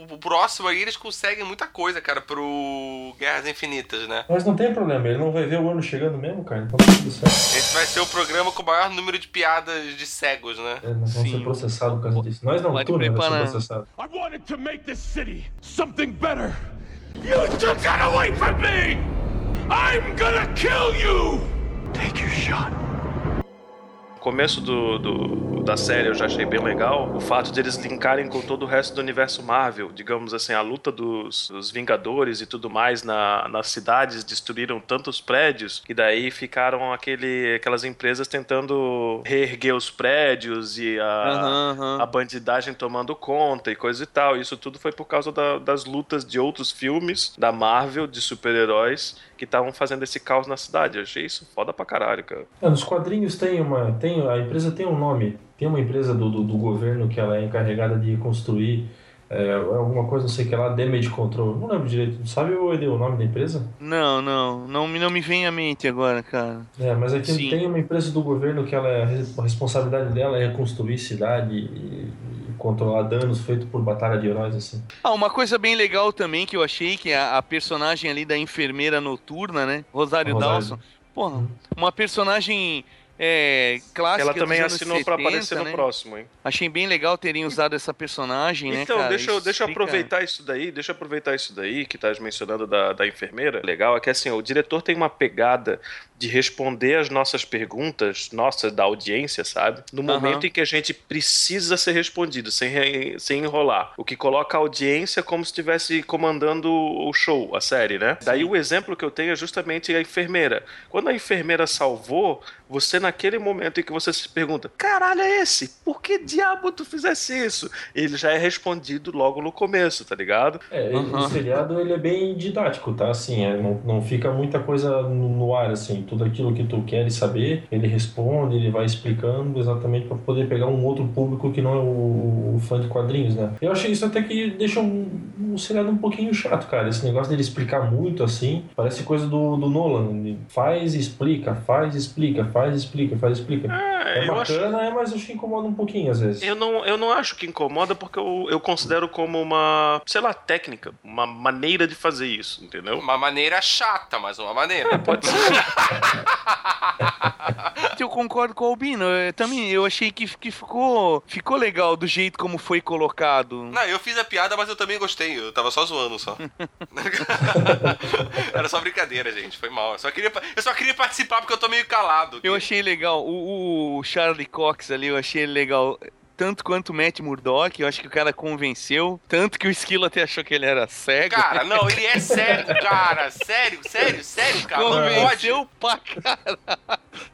o próximo aí eles conseguem muita coisa, cara, pro Guerras Infinitas, né? Mas não tem problema, ele não vai ver o ano chegando mesmo, cara. Então tá tudo certo. Esse vai ser o programa com o maior número de piadas de cegos, né? É, nós vamos Sim. ser processados por causa disso. Nós não, Pode tu né, vai ser preparar. processado. I wanted to make this city something better. You took that away from me! I'm gonna kill you! Take your shot. Começo do, do- da série eu já achei bem legal. O fato de eles linkarem com todo o resto do universo Marvel. Digamos assim, a luta dos, dos Vingadores e tudo mais na, nas cidades destruíram tantos prédios que daí ficaram aquele, aquelas empresas tentando reerguer os prédios e a, Aham, aham. a bandidagem tomando conta e coisa e tal. Isso tudo foi por causa da- das lutas de outros filmes da Marvel, de super-heróis, que estavam fazendo esse caos na cidade. Eu achei isso foda pra caralho, cara. É, nos quadrinhos tem uma. Tem, a empresa tem um nome. Tem uma empresa do, do, do governo que ela é encarregada de construir é, alguma coisa, não sei o que lá, Damage Control. Não lembro direito. Sabe o, o nome da empresa? Não, não, não, me- não me vem à mente agora, cara. É, mas aqui Sim. tem uma empresa do governo que ela é, a responsabilidade dela é reconstruir cidade e, e controlar danos feitos por batalha de heróis, assim. Ah, uma coisa bem legal também que eu achei que a, a personagem ali da enfermeira noturna, né? Rosário, Rosário. Dawson. Porra, uma personagem é, clássica. Ela também assinou 70, aparecer no né? próximo, hein? Achei bem legal terem usado essa personagem, né, Então, deixa, eu, deixa eu aproveitar isso daí, deixa eu aproveitar isso daí que tá mencionando da, da enfermeira. Legal é que assim, o diretor tem uma pegada de responder as nossas perguntas, nossas da audiência, sabe? No momento em que a gente precisa ser respondido, sem, re- sem enrolar. O que coloca a audiência como se estivesse comandando o show, a série, né? Daí o exemplo que eu tenho é justamente a enfermeira. Quando a enfermeira salvou, você naquele momento em que você se pergunta: caralho, é esse? Por que diabo tu fizesse isso? Ele já é respondido logo no começo, tá ligado? É, uhum. o seriado ele é bem didático, tá? Assim, é, não, não fica muita coisa no, no, ar, assim. Tudo aquilo que tu queres saber, ele responde, ele vai explicando exatamente para poder pegar um outro público que não é o, o, fã de quadrinhos, né? Eu achei isso até que deixa um, um seriado um pouquinho chato, cara. Esse negócio dele explicar muito, assim, parece coisa do, do Nolan. Ele faz, explica, faz, explica, faz, explica, faz, explica. É, é bacana, acho... é, mas acho que incomoda um pouquinho às vezes. Eu não, eu não acho que incomoda porque eu, eu considero como uma, sei lá, técnica, uma maneira de fazer isso, entendeu? Uma maneira chata, mas uma maneira. É, pode ser. eu concordo com o Albino. Eu, também eu achei que, que ficou, ficou legal do jeito como foi colocado. Não, eu fiz a piada, mas eu também gostei. Eu tava só zoando só. Era só brincadeira, gente. Foi mal. Eu só queria, eu só queria participar porque eu tô meio calado. Eu achei legal. O, o Charlie Cox ali, eu achei legal tanto quanto o Matt Murdock, eu acho que o cara convenceu, tanto que o Esquilo até achou que ele era cego. Cara, não, ele é cego, cara, sério, sério, sério, cara. Convenceu pra caralho.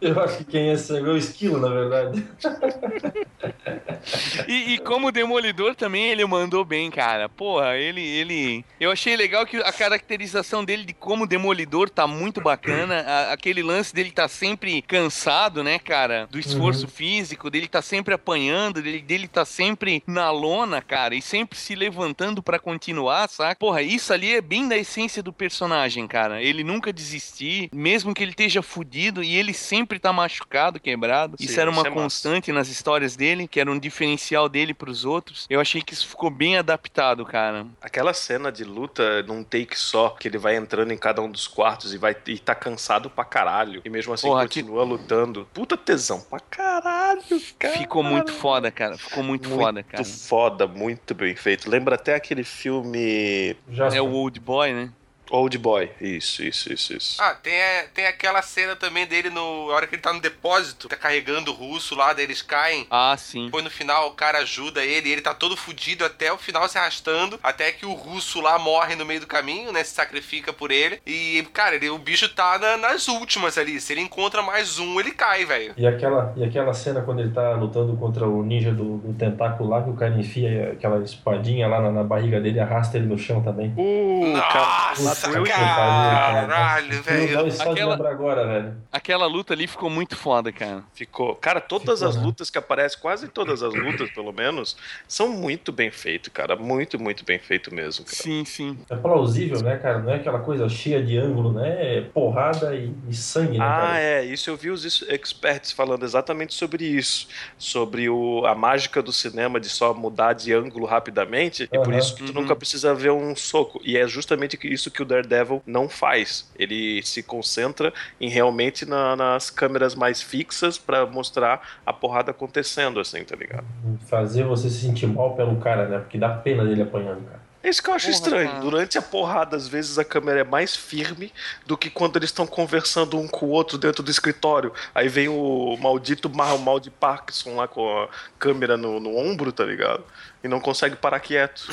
Eu acho que quem é cego é o Esquilo, na verdade. e, e, como Demolidor também ele mandou bem, cara. Porra, ele, ele... Eu achei legal que a caracterização dele de como Demolidor tá muito bacana, a, aquele lance dele tá sempre cansado, né, cara, do esforço uhum. físico, dele tá sempre apanhando, dele dele, dele tá sempre na lona, cara, e sempre se levantando para continuar, saca? Porra, isso ali é bem da essência do personagem, cara. Ele nunca desistir, mesmo que ele esteja fudido, e ele sempre tá machucado, quebrado. Sim, isso era uma isso é constante massa. nas histórias dele, que era um diferencial dele pros outros. Eu achei que isso ficou bem adaptado, cara. Aquela cena de luta num take só, que ele vai entrando em cada um dos quartos e vai e tá cansado pra caralho. E mesmo assim Porra, continua que... lutando. Puta tesão pra caralho, cara. Ficou muito foda, cara cara. Ficou muito, muito foda, cara. Muito foda, muito bem feito. Lembra até aquele filme. Já é o Old Boy, né? Old Boy, isso, isso, isso, isso. Ah, tem, tem aquela cena também dele no. A hora que ele tá no depósito, tá carregando o russo lá, daí eles caem. Ah, sim. Depois no final o cara ajuda ele, ele tá todo fudido até o final se arrastando, até que o russo lá morre no meio do caminho, né? Se sacrifica por ele. E, cara, ele, o bicho tá na, nas últimas ali. Se ele encontra mais um, ele cai, velho. E aquela, e aquela cena quando ele tá lutando contra o ninja do, do tentáculo lá, que o cara enfia aquela espadinha lá na, na barriga dele e arrasta ele no chão também. Uh, Nossa! Nossa, caralho, velho. Aquela, agora, velho. Aquela luta ali ficou muito foda, cara. Ficou. Cara, todas ficou, as né? lutas que aparecem, quase todas as lutas, pelo menos, são muito bem feitas, cara. Muito, muito bem feito mesmo. Cara. Sim, sim. É plausível, né, cara? Não é aquela coisa cheia de ângulo, né? É porrada e, e sangue, né? Ah, cara? é. Isso eu vi os experts falando exatamente sobre isso. Sobre o, a mágica do cinema de só mudar de ângulo rapidamente. E por isso que tu uhum. nunca precisa ver um soco. E é justamente isso que o Daredevil Daredevil não faz. Ele se concentra em realmente na, nas câmeras mais fixas para mostrar a porrada acontecendo, assim, tá ligado? Fazer você se sentir mal pelo cara, né? Porque dá pena dele apanhando, cara. É isso que eu acho Porra, estranho. Cara. Durante a porrada, às vezes a câmera é mais firme do que quando eles estão conversando um com o outro dentro do escritório. Aí vem o maldito mal de Parkinson lá com a câmera no, no ombro, tá ligado? E não consegue parar quieto.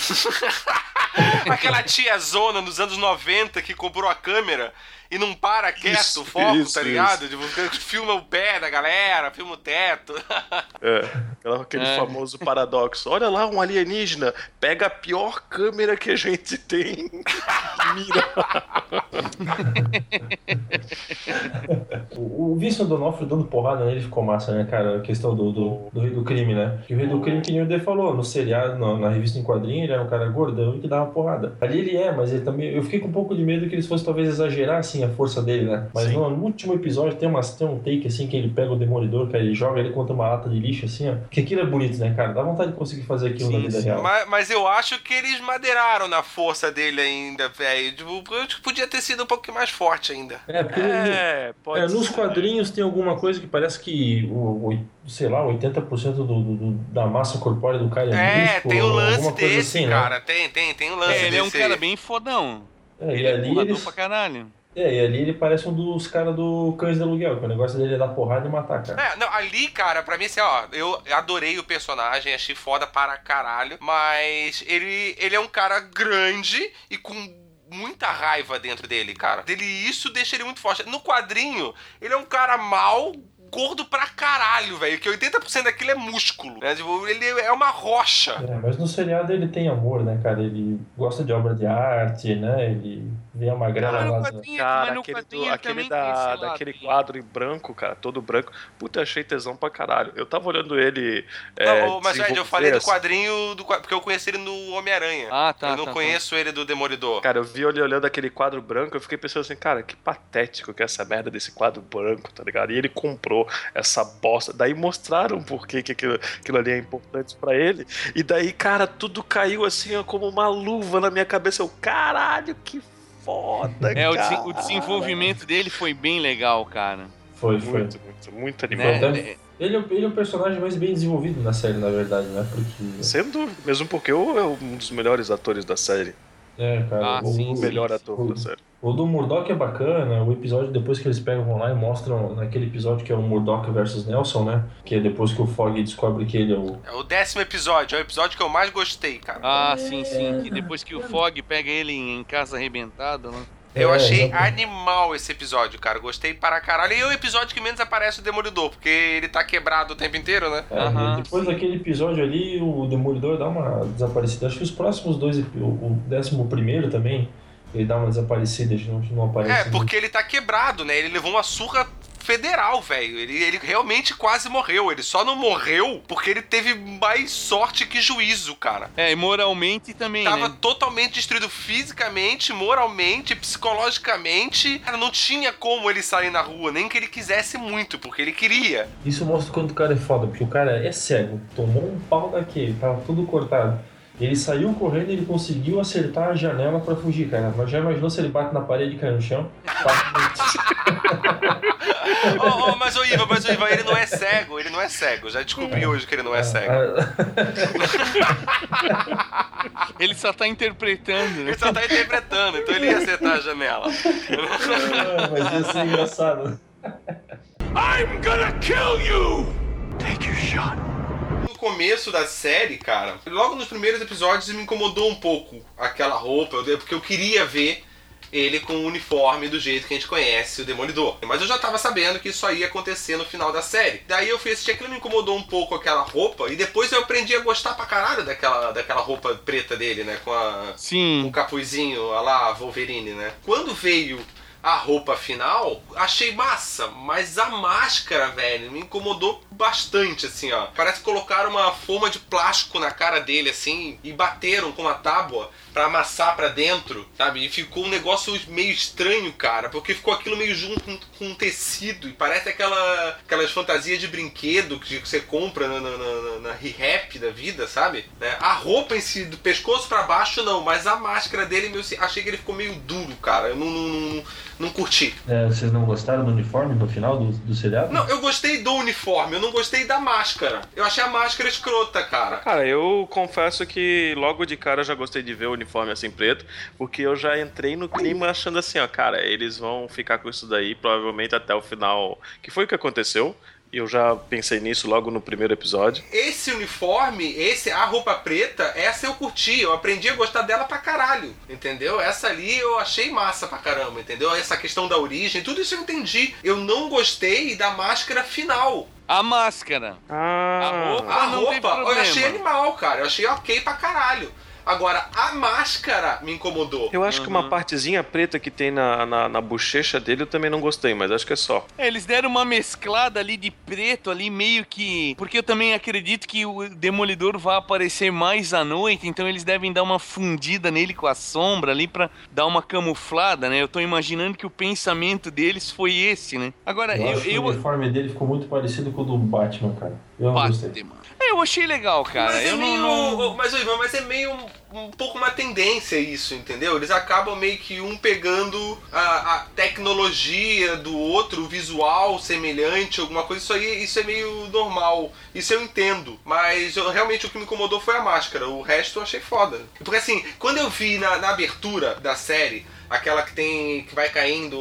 Aquela tia zona nos anos 90 que comprou a câmera e não para quieto isso, o foco, isso, tá ligado? Tipo, filma o pé da galera, filma o teto. É, aquele é. famoso paradoxo. Olha lá, um alienígena, pega a pior câmera que a gente tem. Mira. o, o Vincent Donofrio dando porrada nele ficou massa, né, cara? A questão do, do, do rei do crime, né? Que o rei do crime, que nem o D falou, no seriado, na, na revista em quadrinho, ele era um cara gordão e que dava porrada. Ali ele é, mas ele também. Eu fiquei com um pouco de medo que eles fossem talvez exagerar, assim, a força dele, né? Mas no, no, último episódio tem, umas, tem um take assim que ele pega o demolidor, cara, ele joga ele contra uma lata de lixo assim, ó. Que aquilo é bonito, né, cara? Dá vontade de conseguir fazer aquilo sim, na vida sim. real. Mas, mas, eu acho que eles madeiraram na força dele ainda, velho. Tipo, podia ter sido um pouco mais forte ainda. É, porque é, no, é, nos quadrinhos tem alguma coisa que parece que o, o sei lá, 80% do, do, do, da massa corpórea do cara é É, tem o lance desse, assim, né? cara. Né? Tem, tem, tem o lance é, ele desse. Ele é um cara bem fodão. É, ele é ali eles... pra caralho. É, e ali ele parece um dos caras do Cães de Aluguel, que o negócio dele é dar porrada e matar, cara. É, não, ali, cara, pra mim, assim, ó, eu adorei o personagem, achei foda para caralho, mas ele, ele é um cara grande e com muita raiva dentro dele, cara. Dele, isso deixa ele muito forte. No quadrinho, ele é um cara mal, gordo pra caralho, velho. Que 80% daquilo é músculo. Né? Tipo, ele é uma rocha. É, mas no seriado ele tem amor, né, cara? Ele gosta de obra de arte, né? Ele vê a magrela Cara, lá. no do- quadrinho- Cara, mas no aquele, do- aquele da, daquele quadro em branco, cara, todo branco. Puta, eu achei tesão pra caralho. Eu tava olhando ele. Não, é, mas, Ed, eu falei do essa- quadrinho, do, porque eu conheci ele no Homem-Aranha. Ah, tá. eu não tá, tá. conheço ele do Demolidor. Cara, eu vi ele olhando aquele quadro branco, eu fiquei pensando assim, cara, que patético que é essa merda desse quadro branco, tá ligado? E ele comprou essa bosta. Daí mostraram por que que aquilo, aquilo ali é importante pra ele. E daí, cara, tudo caiu assim, ó, como uma luva na minha cabeça. Eu, caralho, que foda, É, o, cara. desen- o desenvolvimento dele foi bem legal, cara. Foi, foi. Muito, muito, muito. Né? Então- É, Ele, é o- ele é o personagem mais bem desenvolvido na série, na verdade, né? Porque. Sem dúvida, mesmo porque eu é um dos melhores atores da série. É, cara. Ah, o, sim, O sim. melhor ator o- da série. O do Murdoch é bacana, o episódio depois que eles pegam lá e mostram naquele episódio que é o Murdoch versus Nelson, né? Que é depois que o Fogg descobre que ele é o. É o décimo episódio, é o episódio que eu mais gostei, cara. Ah, sim, sim. Que depois que o Fog pega ele em casa arrebentado, né? Eu É, achei exatamente. animal esse episódio, cara. Gostei para caralho. E é o episódio que menos aparece o Demolidor, porque ele tá quebrado o tempo inteiro, né? É, Aham, e depois daquele episódio ali, o Demolidor dá uma desaparecida. Acho que os próximos dois, o décimo primeiro também, ele dá uma desaparecida, não, não aparece. É, muito. porque ele tá quebrado, né? Ele levou uma surra federal, velho. Ele, ele realmente quase morreu. Ele só não morreu porque ele teve mais sorte que juízo, cara. É, e moralmente também, Tava né? totalmente destruído fisicamente, moralmente, psicologicamente. Cara, não tinha como ele sair na rua, nem que ele quisesse muito, porque ele queria. Isso mostra quanto o cara é foda, porque o cara é cego, tomou um pau daquele, tava tudo cortado. Ele saiu correndo e ele conseguiu acertar a janela pra fugir, cara. Mas já imaginou se ele bate na parede e cai no chão? Ô, ô, mas o Iva, mas o Iva, ele não é cego, ele não é cego. Já descobri hoje que ele não é cego. Ele só tá interpretando, né? Ele só tá interpretando, então ele ia acertar a janela. Ah, mas ia ser engraçado. I'm gonna kill you! Take your shot. Começo da série, cara, logo nos primeiros episódios me incomodou um pouco aquela roupa, eu- porque eu queria ver ele com o uniforme do jeito que a gente conhece o Demolidor. Mas eu já tava sabendo que isso aí ia acontecer no final da série. Daí eu fui assistir aquilo me incomodou um pouco aquela roupa, e depois eu aprendi a gostar pra caralho daquela, daquela roupa preta dele, né? Com a, um Sim. capuzinho, a lá, Wolverine, né? Quando veio a roupa final, achei massa, mas a máscara, velho, me incomodou bastante, assim, ó. Parece que colocaram uma forma de plástico na cara dele, assim, e bateram com uma tábua pra amassar pra dentro, sabe? E ficou um negócio meio estranho, cara, porque ficou aquilo meio junto com, com um tecido, e parece aquela, aquelas fantasias de brinquedo que você compra na, na, na, na Re-Rap da vida, sabe? Né? A roupa em si, do pescoço pra baixo, não, mas a máscara dele, meu, achei que ele ficou meio duro, cara. Eu não, não, não, não curti. É, vocês não gostaram do uniforme no final do, do seriado? Não, eu gostei do uniforme, eu não gostei da máscara. Eu achei a máscara escrota, cara. Cara, eu confesso que logo de cara eu já gostei de ver o uniforme assim preto, porque eu já entrei no clima achando assim, ó, cara, eles vão ficar com isso daí provavelmente até o final, que foi o que aconteceu. E eu já pensei nisso logo no primeiro episódio. Esse uniforme, esse a roupa preta, essa eu curti. Eu aprendi a gostar dela pra caralho. Entendeu? Essa ali eu achei massa pra caramba, entendeu? Essa questão da origem, tudo isso eu entendi. Eu não gostei da máscara final. A máscara. Ah, A roupa- A não tem roupa, eu achei animal, cara. Eu achei ok pra caralho. Agora, a máscara me incomodou. eu acho que Uhum. uma partezinha preta que tem na, na, na bochecha dele eu também não gostei, mas acho que é só. É, eles deram uma mesclada ali de preto ali, meio que. Porque eu também acredito que o Demolidor vai aparecer mais à noite, então eles devem dar uma fundida nele com a sombra ali pra dar uma camuflada, né? Eu tô imaginando que o pensamento deles foi esse, né? Agora, Eu, eu. acho que eu, o uniforme dele ficou muito parecido com o do Batman, cara. Eu. Batman. É, eu achei legal, cara. mas é eu meio. não. Mas, Ivan, mas é meio um, um pouco uma tendência isso, entendeu? Eles acabam meio que um pegando a, a tecnologia do outro, o visual semelhante, alguma coisa. Isso aí isso é meio normal. Isso eu entendo. Mas eu- realmente o que me incomodou foi a máscara. O resto eu achei foda. Porque assim, quando eu vi na, na abertura da série. Aquela que tem. que vai caindo,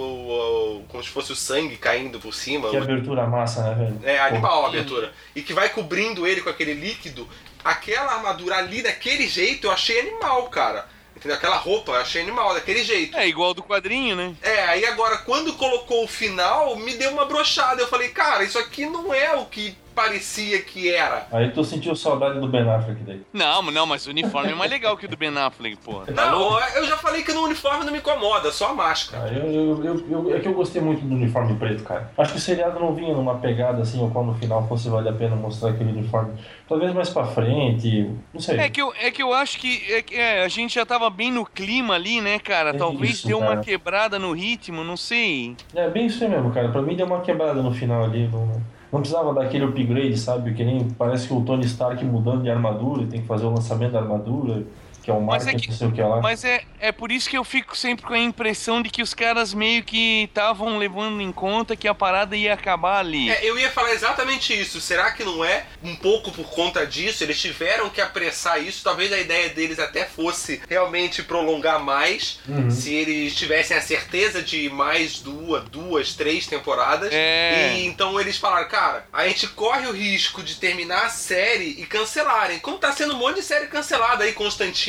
como se fosse o sangue caindo por cima. Que abertura massa, né, velho? É, animal a abertura. E que vai cobrindo ele com aquele líquido. Aquela armadura ali daquele jeito eu achei animal, cara. Entendeu? Aquela roupa, eu achei animal, daquele jeito. É igual do quadrinho, né? É, aí agora, quando colocou o final, me deu uma brochada. Eu falei, cara, isso aqui não é o que parecia que era. Aí tu sentiu saudade do Ben Affleck daí. Não, não, mas o uniforme é mais legal que o do Ben Affleck, pô. Tá não, louco? eu já falei que no uniforme não me incomoda, só a máscara. Ah, eu, eu, eu, eu- é que eu gostei muito do uniforme preto, cara. Acho que o seriado não vinha numa pegada assim, ou qual no final fosse valer a pena mostrar aquele uniforme. Talvez mais pra frente, não sei. É que, eu, é que eu acho que é que, é, a gente já tava bem no clima ali, né, cara? É Talvez isso, deu uma cara. quebrada no ritmo, não sei. É bem isso aí mesmo, cara. Pra mim deu uma quebrada no final ali. Não, não precisava daquele upgrade, sabe? Que nem parece que o Tony Stark mudando de armadura e tem que fazer o lançamento da armadura, que é o Mas marketing, é que- não sei o que lá. Mas é, é por isso que eu fico sempre com a impressão de que os caras meio que estavam levando em conta que a parada ia acabar ali. É, eu ia falar exatamente isso. Será que não é um pouco por conta disso? Eles tiveram que apressar isso. Talvez a ideia deles até fosse realmente prolongar mais. Uhum. Se eles tivessem a certeza de mais duas, duas, três temporadas. É. E então eles falaram, cara, a gente corre o risco de terminar a série e cancelarem. Como tá sendo um monte de série cancelada aí,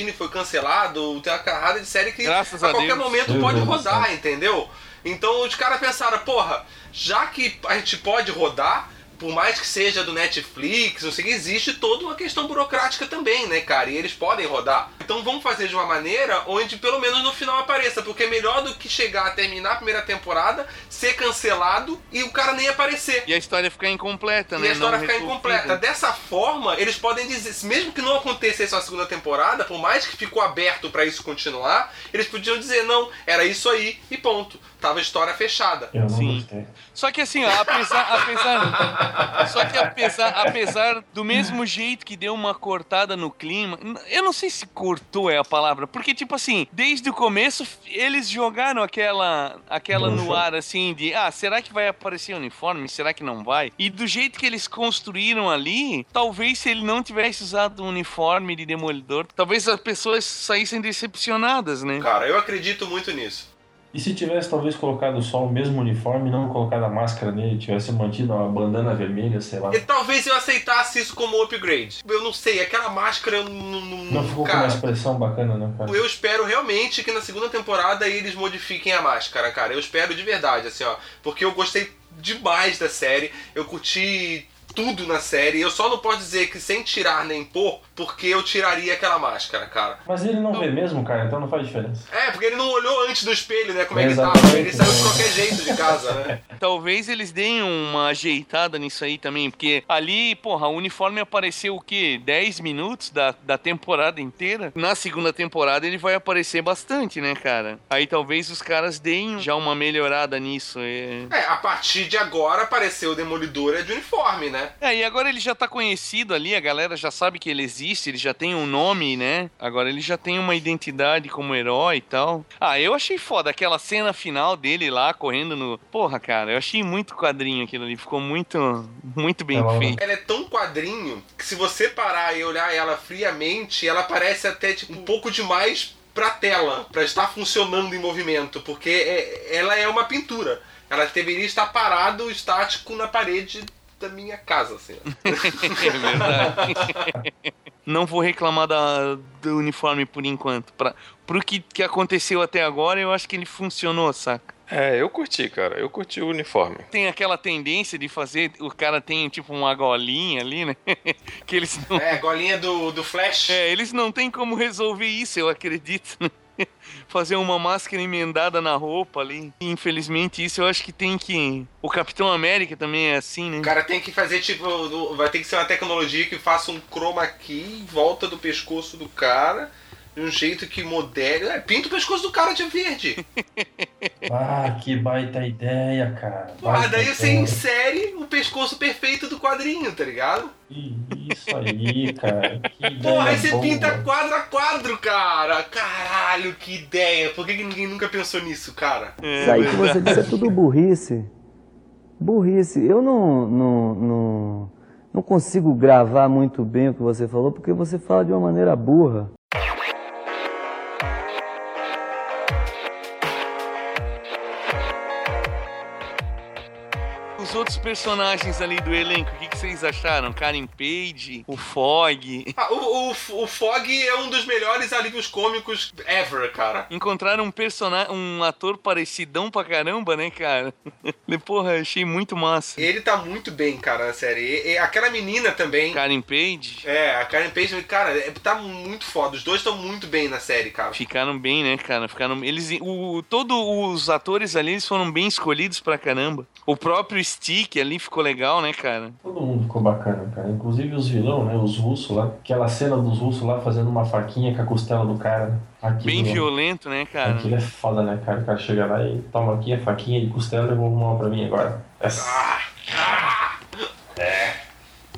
Constantine foi cancelado, tem uma carrada de série que Graças a, a qualquer momento pode do rodar, entendeu? Então os caras pensaram, porra, já que a gente pode rodar, por mais que seja do Netflix, não sei existe toda uma questão burocrática também, né, cara? E eles podem rodar. Então vamos fazer de uma maneira onde pelo menos no final apareça, porque é melhor do que chegar a terminar a primeira temporada, ser cancelado e o cara nem aparecer. E a história ficar incompleta, né? E a história Não ficar resolvida. incompleta. Dessa forma, eles podem dizer, mesmo que não acontecesse a segunda temporada, por mais que ficou aberto pra isso continuar, eles podiam dizer, não, era isso aí e ponto. Tava a história fechada. Eu não Sim. gostei. Só que assim, ó, apesar, apesar, só que apesar, apesar do mesmo jeito que deu uma cortada no clima, eu não sei se cortou é a palavra, porque tipo assim, desde o começo eles jogaram aquela, aquela no ar assim de, ah, será que vai aparecer uniforme? Será que não vai? E do jeito que eles construíram ali, talvez se ele não tivesse usado o uniforme de demolidor, talvez as pessoas saíssem decepcionadas, né? Cara, eu acredito muito nisso. E se tivesse talvez colocado só o mesmo uniforme, não colocado a máscara nele, tivesse mantido uma bandana vermelha, sei lá. E talvez eu aceitasse isso como upgrade. Eu não sei, aquela máscara eu não. não, Não ficou com cara, uma expressão bacana, né, cara? Eu espero realmente que na segunda temporada eles modifiquem a máscara, cara. Eu espero de verdade, assim, ó. Porque eu gostei demais da série. Eu curti tudo na série. Eu só não posso dizer que sem tirar nem pôr, porque eu tiraria aquela máscara, cara. Mas ele não vê mesmo, cara, então não faz diferença. É, porque ele não olhou antes do espelho, né? Como é que Exatamente, tava. Ele saiu de né? qualquer jeito de casa, né? Talvez eles deem uma ajeitada nisso aí também, porque ali, porra, o uniforme apareceu o quê? 10 minutos da, da temporada inteira? Na segunda temporada ele vai aparecer bastante, né, cara? Aí talvez os caras deem já uma melhorada nisso. É, É, a partir de agora apareceu o Demolidor é de uniforme, né? É e agora ele já tá conhecido ali, a galera já sabe que ele existe, ele já tem um nome, né? Agora ele já tem uma identidade como herói e tal. Ah, eu achei foda aquela cena final dele lá correndo no. Porra, cara, eu achei muito quadrinho aquilo ali, ficou muito, muito bem Ela- feito. Ela é tão quadrinho que se você parar e olhar ela friamente, ela parece até tipo um pouco demais pra tela, pra estar funcionando em movimento, porque é- ela é uma pintura. Ela deveria estar parado, estático na parede da minha casa, assim. ó. É verdade. Não vou reclamar da, do uniforme por enquanto. Pra, pro que, que aconteceu até agora, eu acho que ele funcionou, saca? É, eu curti, cara. Eu curti o uniforme. Tem aquela tendência de fazer. O cara tem tipo uma golinha ali, né? que eles não. É, golinha do, do Flash. É, eles não têm como resolver isso, eu acredito. Fazer uma máscara emendada na roupa ali. Infelizmente, isso eu acho que tem que. O Capitão América também é assim, né? O cara tem que fazer tipo. Vai ter que ser uma tecnologia que faça um chroma key em volta do pescoço do cara. De um jeito que modele. É, pinta o pescoço do cara de verde. Ah, que baita ideia, cara. Baita daí você ideia. insere o pescoço perfeito do quadrinho, tá ligado? Isso aí, cara. Que ideia Porra, aí você boa. pinta quadro a quadro, cara. Caralho, que ideia. Por que, ninguém nunca pensou nisso, cara? É, Isso aí que você disse é tudo burrice. Burrice. Eu não, não, não, não consigo gravar muito bem o que você falou, porque você fala de uma maneira burra. Personagens ali do elenco, o que, que vocês acharam? Karen Page, o Fog. Ah, o, o, o Fog é um dos melhores alívios cômicos ever, cara. Encontraram um personagem, um ator parecidão pra caramba, né, cara? Porra, achei muito massa. Ele tá muito bem, cara, na série. E, e aquela menina também. Karen Page. É, a Karen Page, cara, é, tá muito foda. Os dois estão muito bem na série, cara. Ficaram bem, né, cara? Ficaram. Eles. O, todos os atores ali eles foram bem escolhidos pra caramba. O próprio Stick ali ficou legal, né, cara? Todo mundo ficou bacana, cara. Inclusive os vilão, né? Os russos lá. Aquela cena dos russos lá fazendo uma faquinha com a costela do cara. Aquilo, Bem violento, né, cara? Aquilo é foda, né, cara? O cara chega lá e toma aqui a faquinha de costela e levou uma pra mim agora. Essa.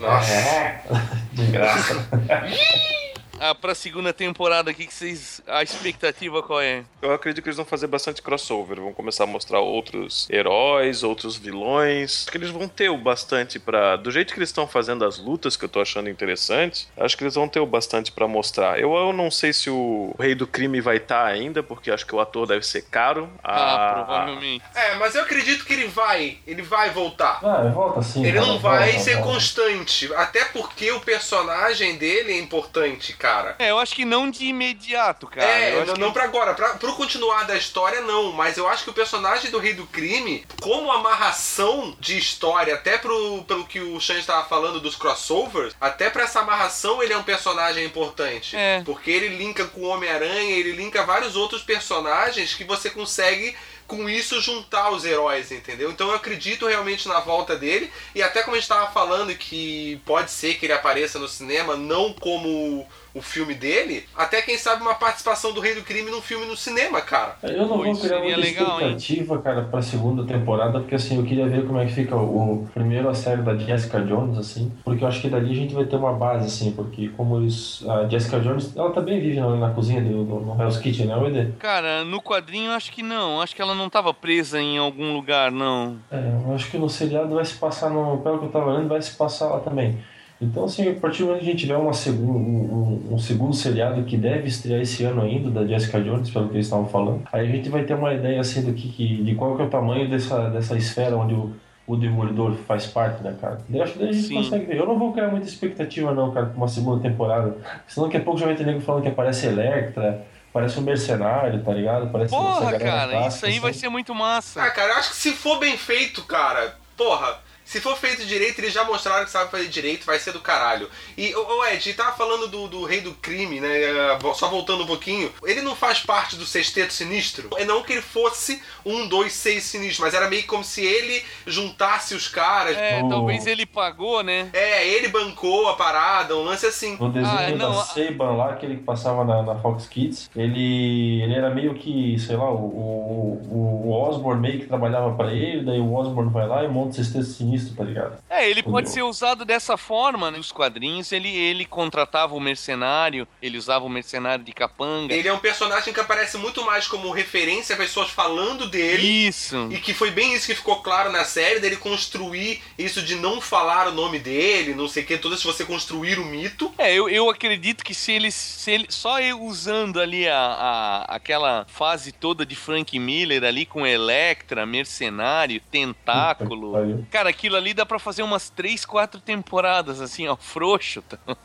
Nossa. É. De graça. Ah, pra segunda temporada, o que, vocês. A expectativa qual é? Eu acredito que eles vão fazer bastante crossover. Vão começar a mostrar outros heróis, outros vilões. Acho que eles vão ter o bastante pra. Do jeito que eles estão fazendo as lutas, que eu tô achando interessante, acho que eles vão ter o bastante pra mostrar. Eu, eu não sei se o Rei do Crime vai estar ainda, porque acho que o ator deve ser caro. Ah, A- provavelmente. É, mas eu acredito que ele vai. Ele vai voltar. Ah, volta sim. Ele cara, não vai volta, ser volta. constante. Até porque o personagem dele é importante, cara. É, eu acho que não de imediato, cara. é, não, que... não pra agora. Pra, pro continuar da história, não. Mas eu acho que o personagem do Rei do Crime, como amarração de história, até pro, pelo que o Shan estava falando dos crossovers, até pra essa amarração ele é um personagem importante. É. Porque ele linka com o Homem-Aranha, ele linka vários outros personagens que você consegue. Com isso, juntar os heróis, entendeu? Então eu acredito realmente na volta dele. E até como a gente estava falando que pode ser que ele apareça no cinema, não como o filme dele, até quem sabe uma participação do Rei do Crime num filme no cinema, cara. Eu não vou criar seria muita legal, hein? expectativa, cara, pra segunda temporada, porque assim, eu queria ver como é que fica o primeiro a série da Jessica Jones, assim, porque eu acho que dali a gente vai ter uma base, assim, porque como eles. A Jessica Jones, ela também vive na, na cozinha do, do, no Hell's Kitchen, né, Ede? Cara, no quadrinho eu acho que não. Acho que ela não tava presa em algum lugar, não. É, eu acho que no seriado vai se passar, no, pelo que eu tava lendo, vai se passar lá também. Então, assim, a partir do momento que a gente tiver uma segun, um, um- um segundo seriado que deve estrear esse ano ainda, da Jessica Jones, pelo que eles estavam falando, aí a gente vai ter uma ideia, assim, do que, que- de qual que é o tamanho dessa, dessa esfera onde o, o Demolidor faz parte, né, cara? Daí acho que daí a gente Sim. consegue ver. Eu não vou criar muita expectativa, não, cara, pra uma segunda temporada. Senão daqui a pouco já vai ter nego falando que aparece Electra, parece um mercenário, tá ligado? Parece Porra, cara, clássica, isso aí assim. vai ser muito massa. Ah, cara, eu acho que se for bem feito, cara, porra. Se for feito direito, eles já mostraram que sabe fazer direito, vai ser do caralho. E, ô ô, Ed, tava falando do, do rei do crime, né? eh, Só voltando um pouquinho. Ele não faz parte do sexteto sinistro? É não que ele fosse um, dois, seis sinistro, mas era meio como se ele juntasse os caras. É, Oh. talvez ele pagou, né? É, ele bancou a parada, um lance assim. No desenho Ah, não, da a- Saban lá, aquele que passava na, na Fox Kids, ele, ele era meio que, sei lá, o, o, o Osborne meio que trabalhava pra ele, daí o Osborne vai lá e monta o sexteto sinistro, tá ligado? É, ele pode ser usado dessa forma, né? Nos quadrinhos, ele, ele contratava o mercenário, ele usava o mercenário de capanga. Ele é um personagem que aparece muito mais como referência a pessoas falando dele. Isso. E que foi bem isso que ficou claro na série, dele construir isso de não falar o nome dele, não sei o que, tudo isso você construir o mito. É, eu, eu acredito que se eles. Se ele, só eu usando ali a, a- aquela fase toda de Frank Miller ali com Electra, Mercenário, que Tentáculo. Cara, aquilo ali dá pra fazer umas três, quatro temporadas, assim, ó, frouxo. tá?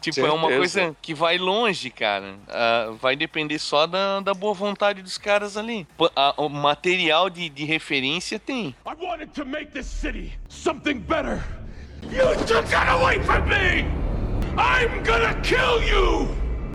tipo, é uma Certeza. coisa que vai longe, cara. Ah, vai depender só da, da boa vontade dos caras ali. Pô, a- o material de, de referência tem. I wanted to make this city something better. You took that away from me! I'm gonna kill you!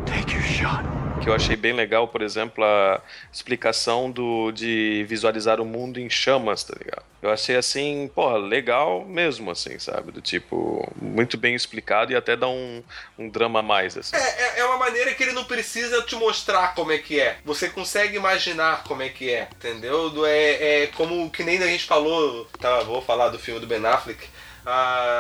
Take your shot. Que eu achei bem legal, por exemplo, a explicação do, de visualizar o mundo em chamas, tá ligado? Eu achei assim, porra, legal mesmo, assim, sabe? Do tipo, muito bem explicado e até dá um, um drama a mais, assim. É, é, é uma maneira que ele não precisa te mostrar como é que é. Você consegue imaginar como é que é, entendeu? É, é como que nem a gente falou, tá, vou falar do filme do Ben Affleck,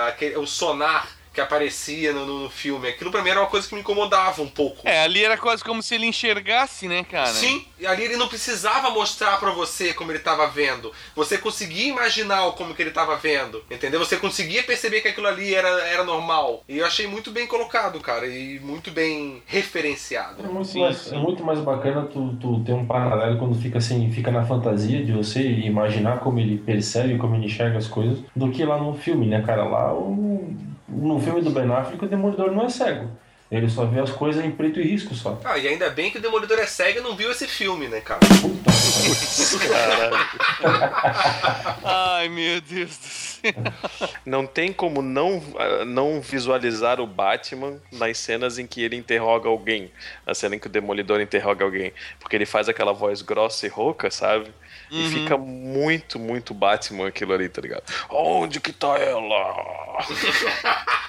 aquele- o sonar. Que aparecia no, no, filme. Aquilo pra mim era uma coisa que me incomodava um pouco. É, ali era quase como se ele enxergasse, né, cara? Sim, e ali ele não precisava mostrar pra você como ele tava vendo. Você conseguia imaginar como que ele tava vendo, entendeu? Você conseguia perceber que aquilo ali era, era normal. E eu achei muito bem colocado, cara, e muito bem referenciado. É muito, mais, é muito mais bacana tu, tu ter um paralelo quando fica assim, fica na fantasia de você imaginar como ele percebe, como ele enxerga as coisas, do que lá no filme, né, cara? Lá o, no filme do Ben Affleck o Demolidor não é cego. Ele só vê as coisas em preto e risco só. Ah, e ainda bem que o Demolidor é cego e não viu esse filme, né, cara? Ai, meu Deus do céu. Não tem como não, não visualizar o Batman nas cenas em que ele interroga alguém. Na cena em que o Demolidor interroga alguém. Porque ele faz aquela voz grossa e rouca, sabe? E fica muito, muito Batman aquilo ali, tá ligado? Onde que tá ela?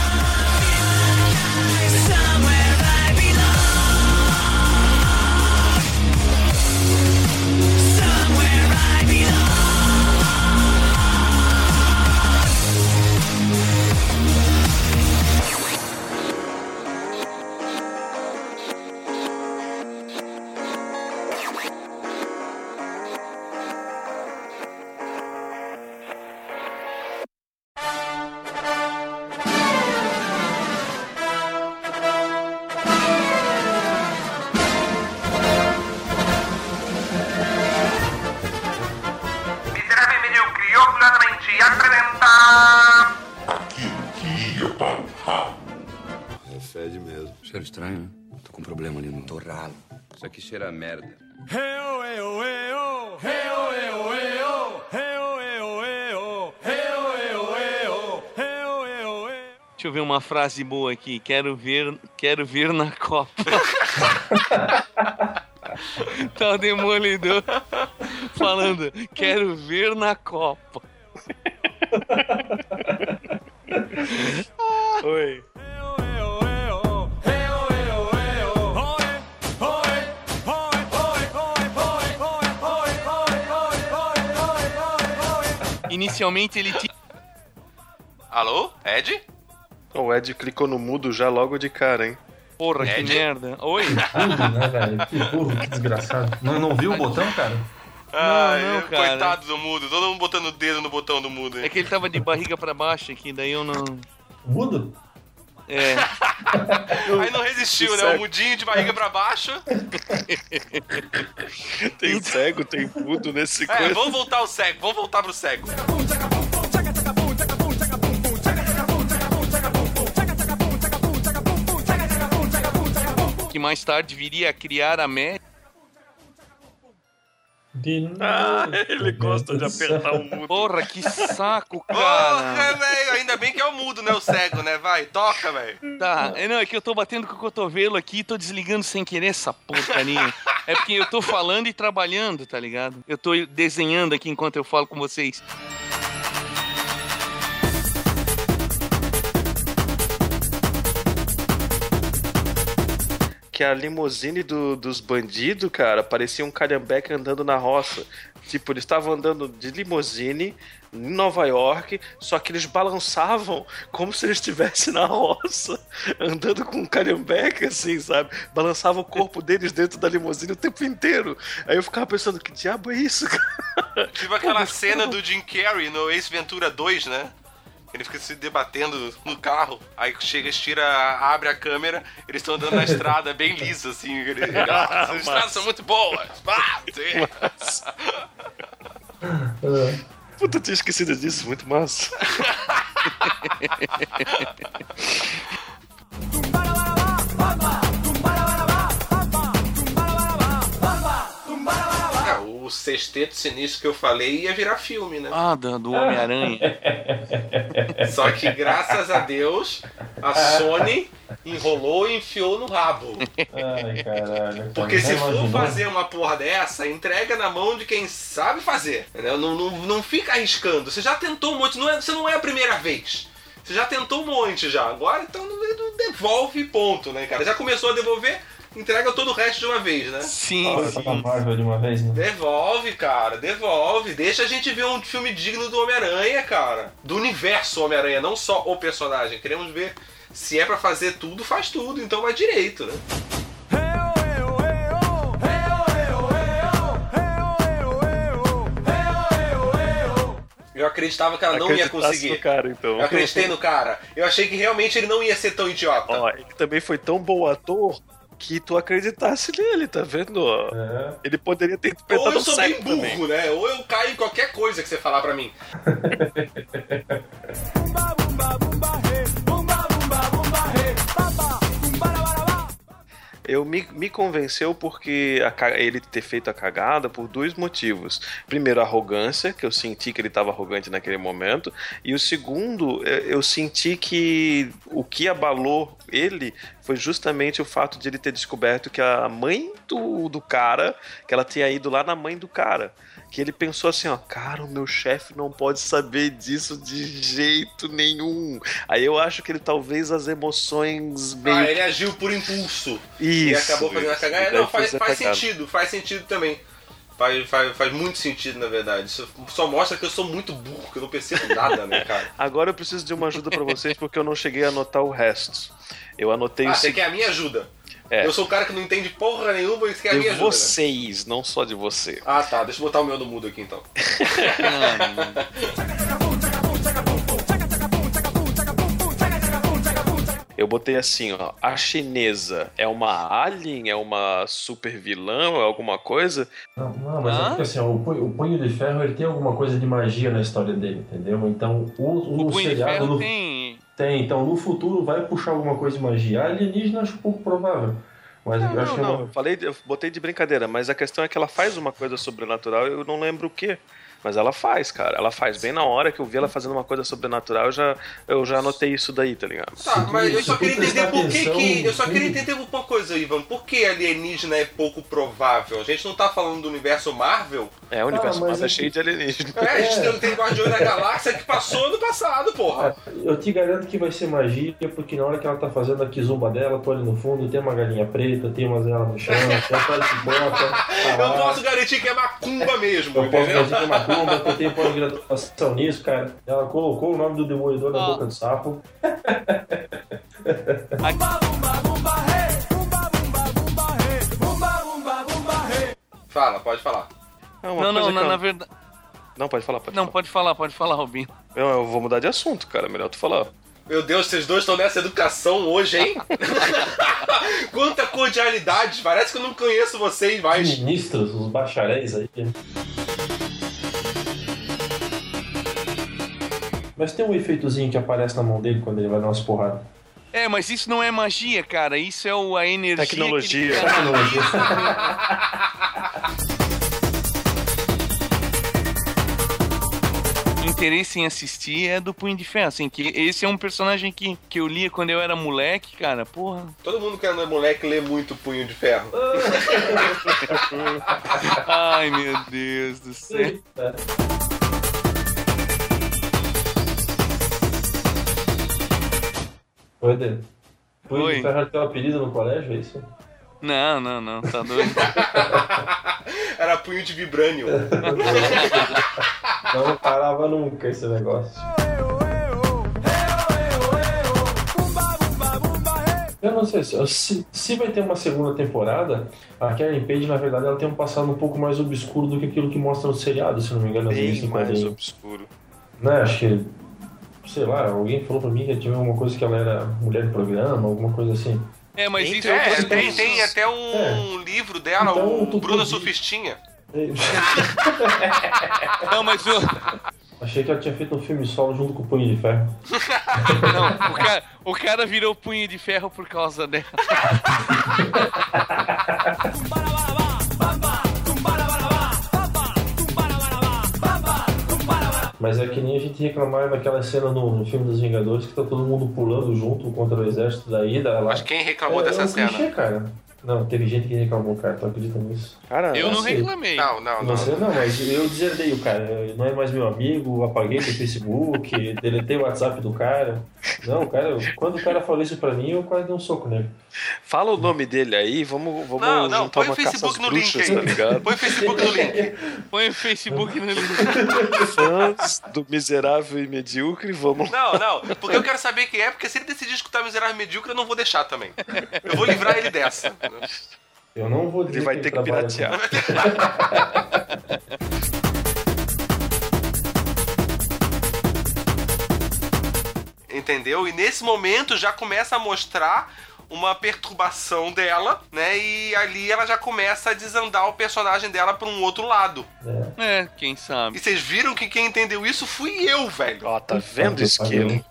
uma frase boa aqui. Quero ver, quero ver na Copa. tá o Demolidor falando, quero ver na Copa. Oi. Inicialmente ele tinha. Alô? Ed? O Ed clicou no mudo já logo de cara, hein? Porra, que Ed? merda. Oi? Burro, né, velho? Que burro, que desgraçado. Não, não viu o botão, cara? Ai, não, cara. Coitado do mudo, todo mundo botando o dedo no botão do mudo. É que ele tava de barriga pra baixo aqui, daí eu não. Mudo? É. Aí não resistiu, né? O mudinho de barriga pra baixo. Tem cego, tem mudo nesse É, coisa. vamos voltar ao cego, vamos voltar pro cego. Que mais tarde viria a criar a média. De novo. Ah, ele gosta de apertar o mudo. Porra, que saco, Porra, cara. velho, ainda bem que é o mudo, né? O cego, né? Vai, toca, velho. Tá, é, não, é que eu tô batendo com o cotovelo aqui e tô desligando sem querer essa porcaria. É porque eu tô falando e trabalhando, tá ligado? Eu tô desenhando aqui enquanto eu falo com vocês. Que a limusine do- dos bandidos, cara, parecia um calhambeque andando na roça. Tipo, eles estavam andando de limusine em Nova York, só que eles balançavam como se eles estivessem na roça, andando com um calhambeque, assim, sabe? Balançava o corpo deles dentro da limusine o tempo inteiro. Aí eu ficava pensando, que diabo é isso, cara? Tipo aquela cena do Jim Carrey no Ace Ventura 2, né? Ele fica se debatendo no carro, aí chega, estira, abre a câmera, eles estão andando na estrada bem liso, assim. Ele, ah, as estradas são muito boas. Ah. Puta, eu tinha esquecido disso, muito massa. sexteto sinistro que eu falei ia virar filme, né? Ah, do, do Homem-Aranha. Só que graças a Deus a Sony enrolou e enfiou no rabo. Ai, caralho. Porque se for fazer uma porra dessa, entrega na mão de quem sabe fazer. Entendeu? Não, não, não fica arriscando. Você já tentou muito, não é, você não é a primeira vez. Você já tentou um monte já. Agora então devolve ponto, né, cara? Já começou a devolver, entrega todo o resto de uma vez, né? Sim, Olha sim. pra Marvel de uma vez, né? Devolve, cara, devolve. Deixa a gente ver um filme digno do Homem-Aranha, cara. Do universo Homem-Aranha, não só o personagem. Queremos ver se é pra fazer tudo, faz tudo, então vai direito, né? Eu acreditava que ela não ia conseguir. no cara, então. Eu acreditei no cara. Eu achei que realmente ele não ia ser tão idiota. Ó, ele também foi tão bom ator que tu acreditasse nele, tá vendo? É. Ele poderia ter Ou interpretado eu sou bem burro, também. né? Ou eu caio em qualquer coisa que você falar pra mim. Eu me, me convenceu porque a ele ter feito a cagada por dois motivos. Primeiro, a arrogância, que eu senti que ele estava arrogante naquele momento. E o segundo, eh, eu senti que o que abalou ele foi justamente o fato de ele ter descoberto que a mãe do, do cara, que ela tinha ido lá na mãe do cara. Que ele pensou assim, ó, cara, o meu chefe não pode saber disso de jeito nenhum. Aí eu acho que ele talvez as emoções meio Ah, ele agiu por impulso. Isso, e acabou fazendo a isso. cagada. E daí Não, faz, a faz cagada. sentido, faz sentido também. Faz, faz, faz muito sentido, na verdade. Isso só mostra que eu sou muito burro, que eu não percebo nada, né, cara? Agora eu preciso de uma ajuda pra vocês porque eu não cheguei a anotar o resto. Eu anotei Ah, o você seguinte. quer a minha ajuda? É. Eu sou o cara que não entende porra nenhuma e quer a De minha ajuda. né? vocês, não só de você. Ah, tá. Deixa eu botar o meu no mudo aqui, então. Eu botei assim, ó. A chinesa é uma alien? É uma super vilã? É alguma coisa? Não, não, mas Hã? é porque assim, ó, o, punho, o Punho de Ferro ele tem alguma coisa de magia na história dele, entendeu? Então o, o, O Punho de seriado Ferro no- tem. Tem, então no futuro vai puxar alguma coisa de magia. Alienígena acho pouco provável. Mas eu acho que é Não, uma- eu falei, eu botei de brincadeira, mas a questão é que ela faz uma coisa sobrenatural, eu não lembro o que. Mas ela faz, cara. Ela faz bem na hora que eu vi ela fazendo uma coisa sobrenatural, eu já, eu já anotei isso daí, tá ligado? Tá, tu- mas eu só tu queria entender por que que. Eu só queria entender uma coisa, Ivan. Por que alienígena é pouco provável? A gente não tá falando do universo Marvel? É, o universo mas Marvel é é cheio de alienígenas. É, a gente tem- tem Guardiões da Galáxia que passou no passado, porra. Eu te garanto que vai ser magia, porque na hora que ela tá fazendo a kizumba dela, tô ali no fundo, tem uma galinha preta, tem umas elas no chão, tem a toalha de bota. Eu posso garantir que é macumba mesmo, Eu posso entendeu? fazer que é macumba, que eu tenho pós-graduação nisso, cara. Ela colocou o nome do demolidor na Ó. boca do sapo. Fala, pode falar. É Não, não, coisa na, eu- na verdade. Não, pode falar, pode Não, falar. pode falar, pode falar, Robinho. Eu, eu vou mudar de assunto, cara. Melhor tu falar. Meu Deus, vocês dois estão nessa educação hoje, hein? Quanta cordialidade. Parece que eu não conheço vocês Os mais. ministros, os bacharéis aí. Mas tem um efeitozinho que aparece na mão dele quando ele vai dar umas porradas. É, mas isso não é magia, cara. Isso é o- a energia. que ele Tecnologia. interesse em assistir é do Punho de Ferro, assim, que esse é um personagem que, que eu lia quando eu era moleque, cara, porra. Todo mundo que é moleque lê muito Punho de Ferro. Ai, meu Deus do céu. Oi, Dê. Punho Oi. tem um apelido no colégio, é isso? Não, não, não, tá doido. Era Punho de Vibrânio. Não parava nunca esse negócio. Eu não sei se, se, se vai ter uma segunda temporada, a Karen Page, na verdade, ela tem um passado um pouco mais obscuro do que aquilo que mostra no seriado, se não me engano, as Bem mais obscuro. Né, acho que, sei lá, alguém falou pra mim que tinha alguma coisa que ela era mulher de programa, alguma coisa assim. É, mas Entre isso é É, tem, tem até um livro dela, Então, o Bruna Surfistinha. Não, mas o, Achei que ela tinha feito um filme solo junto com o Punho de Ferro. não, o, cara, o cara virou punho de ferro por causa dela. Mas é que nem a gente reclamar daquela cena no, no filme dos Vingadores que tá todo mundo pulando junto contra o exército da Ida. Lá. Mas quem reclamou é, dessa é um cena? clichê, cara. Não, teve gente que reclamou, cara. Tu acredita nisso? Cara, Eu não sei. reclamei. Não, não, não. Você não, mas eu deserdei o cara. Não é mais meu amigo, apaguei do Facebook, deletei o WhatsApp do cara. Não, cara, quando o cara falou isso pra mim, eu quase dei um soco nele. Fala o nome dele aí, vamos, vamos Não, não, juntar põe o uma caça Facebook às no link aí. tá ligado? Põe o Facebook no link. Põe o Facebook no link. Fãs do miserável e medíocre, vamos Não, não, porque eu quero saber quem é, porque se ele decidir escutar Miserável Medíocre, eu não vou deixar também. Eu vou livrar ele dessa. Eu não vou dizer Ele vai que ter que piratear. Entendeu? E nesse momento já começa a mostrar uma perturbação dela, né? E ali ela já começa a desandar o personagem dela pra um outro lado. com- É, quem sabe. E vocês viram que quem entendeu isso fui eu, velho. Ó, tá vendo, Esquilo?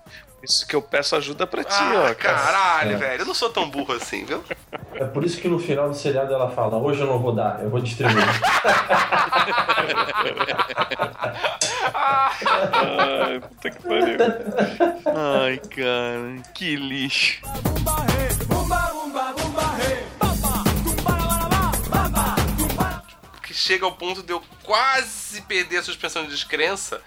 Isso que eu peço ajuda pra ti, Ah, ó, cara. caralho, É. velho. Eu não sou tão burro assim, viu? É por isso que no final do seriado ela fala: Hoje eu não vou dar, eu vou distribuir. Ai, puta que pariu. Ai, cara, que lixo. que chega ao ponto de eu quase perder a suspensão de descrença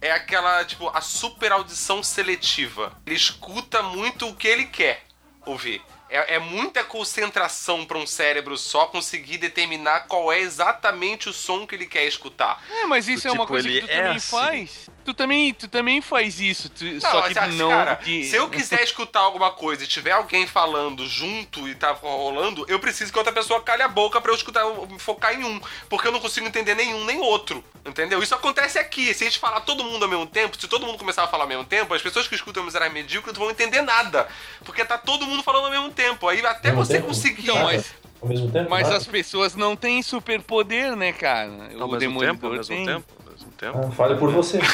é aquela, tipo, a super audição seletiva. Ele escuta muito o que ele quer ouvir. É, é muita concentração para um cérebro só conseguir determinar qual é exatamente o som que ele quer escutar. É, mas isso é uma Tipo, coisa que tu é também assim. faz. Tu também, tu também faz isso, tu- só que sabe, não. cara, de- se eu quiser escutar alguma coisa e tiver alguém falando junto e tá rolando, eu preciso que outra pessoa calhe a boca pra eu escutar, eu focar em um, porque eu não consigo entender nenhum nem outro, entendeu? Isso acontece aqui. Se a gente falar todo mundo ao mesmo tempo, se todo mundo começar a falar ao mesmo tempo, as pessoas que escutam Miserável Medíocre não vão entender nada, porque tá todo mundo falando ao mesmo tempo. Aí até você tempo? conseguir. Então, mas, Ao mesmo tempo? mas nada? as pessoas não têm superpoder, né, cara? Ao o mesmo Demolidor tempo, ao mesmo tem. tempo, tempo. Ah, fale por você.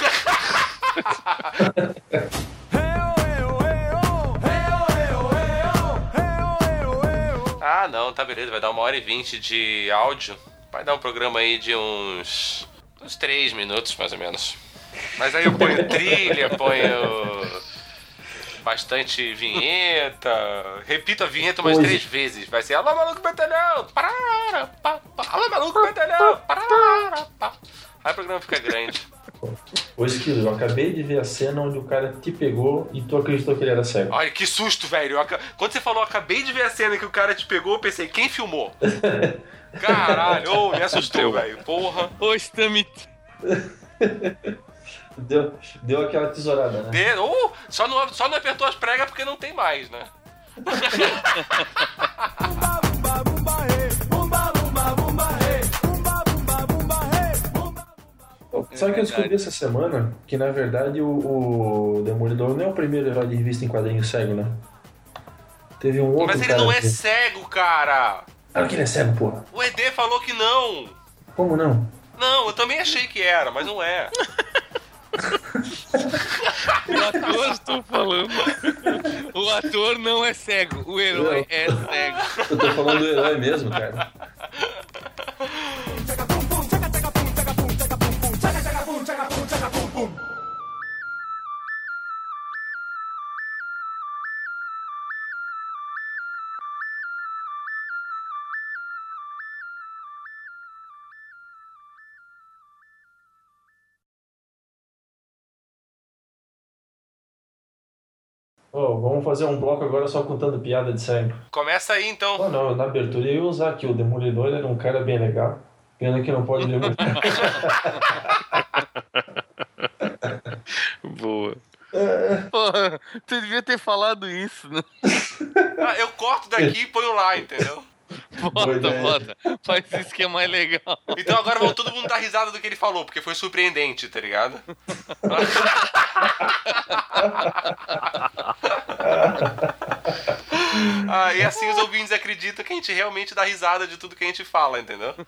Ah, não, tá beleza, vai dar uma hora e vinte de áudio. Vai dar um programa aí de uns. uns três minutos, mais ou menos. Mas aí eu ponho trilha, ponho. bastante vinheta. Repito a vinheta umas Pois. três vezes. Vai ser Alô Maluco Batalhão! Alô Maluco Batalhão! Aí o programa fica grande. Ô Esquilo, eu acabei de ver a cena onde o cara te pegou e tu acreditou que ele era cego. Olha, que susto, velho. Aca- Quando você falou, acabei de ver a cena que o cara te pegou, eu pensei, quem filmou? Caralho, ô, me assustou, velho. Porra. Ô, Stamit. Deu, deu aquela tesourada, né? De... Uh, só, não, só não apertou as pregas porque não tem mais, né? Sabe o que eu descobri essa semana? Que na verdade o, o Demolidor não é o primeiro herói de revista em quadrinho cego, né? Teve um outro Mas ele cara não é que... cego, cara. Claro que ele é cego, porra. O ED falou que não. Como não? Não, eu também achei que era, mas não é. O ator, estou falando. O ator não é cego, o herói é cego. Eu tô falando do herói mesmo, cara. Ô, vamos fazer um bloco agora só contando piada de sempre. Começa aí então. Oh, não, na abertura eu ia usar aqui. O Demolidor era um cara bem legal. Pena que não pode ler muito. Boa. Porra, tu devia ter falado isso, né? Ah, eu corto daqui e ponho lá, entendeu? Bota, é. bota. Faz isso que é mais legal. Então agora todo mundo dar risada do que ele falou, porque foi surpreendente, tá ligado? ah, e assim os ouvintes acreditam que a gente realmente dá risada de tudo que a gente fala, entendeu?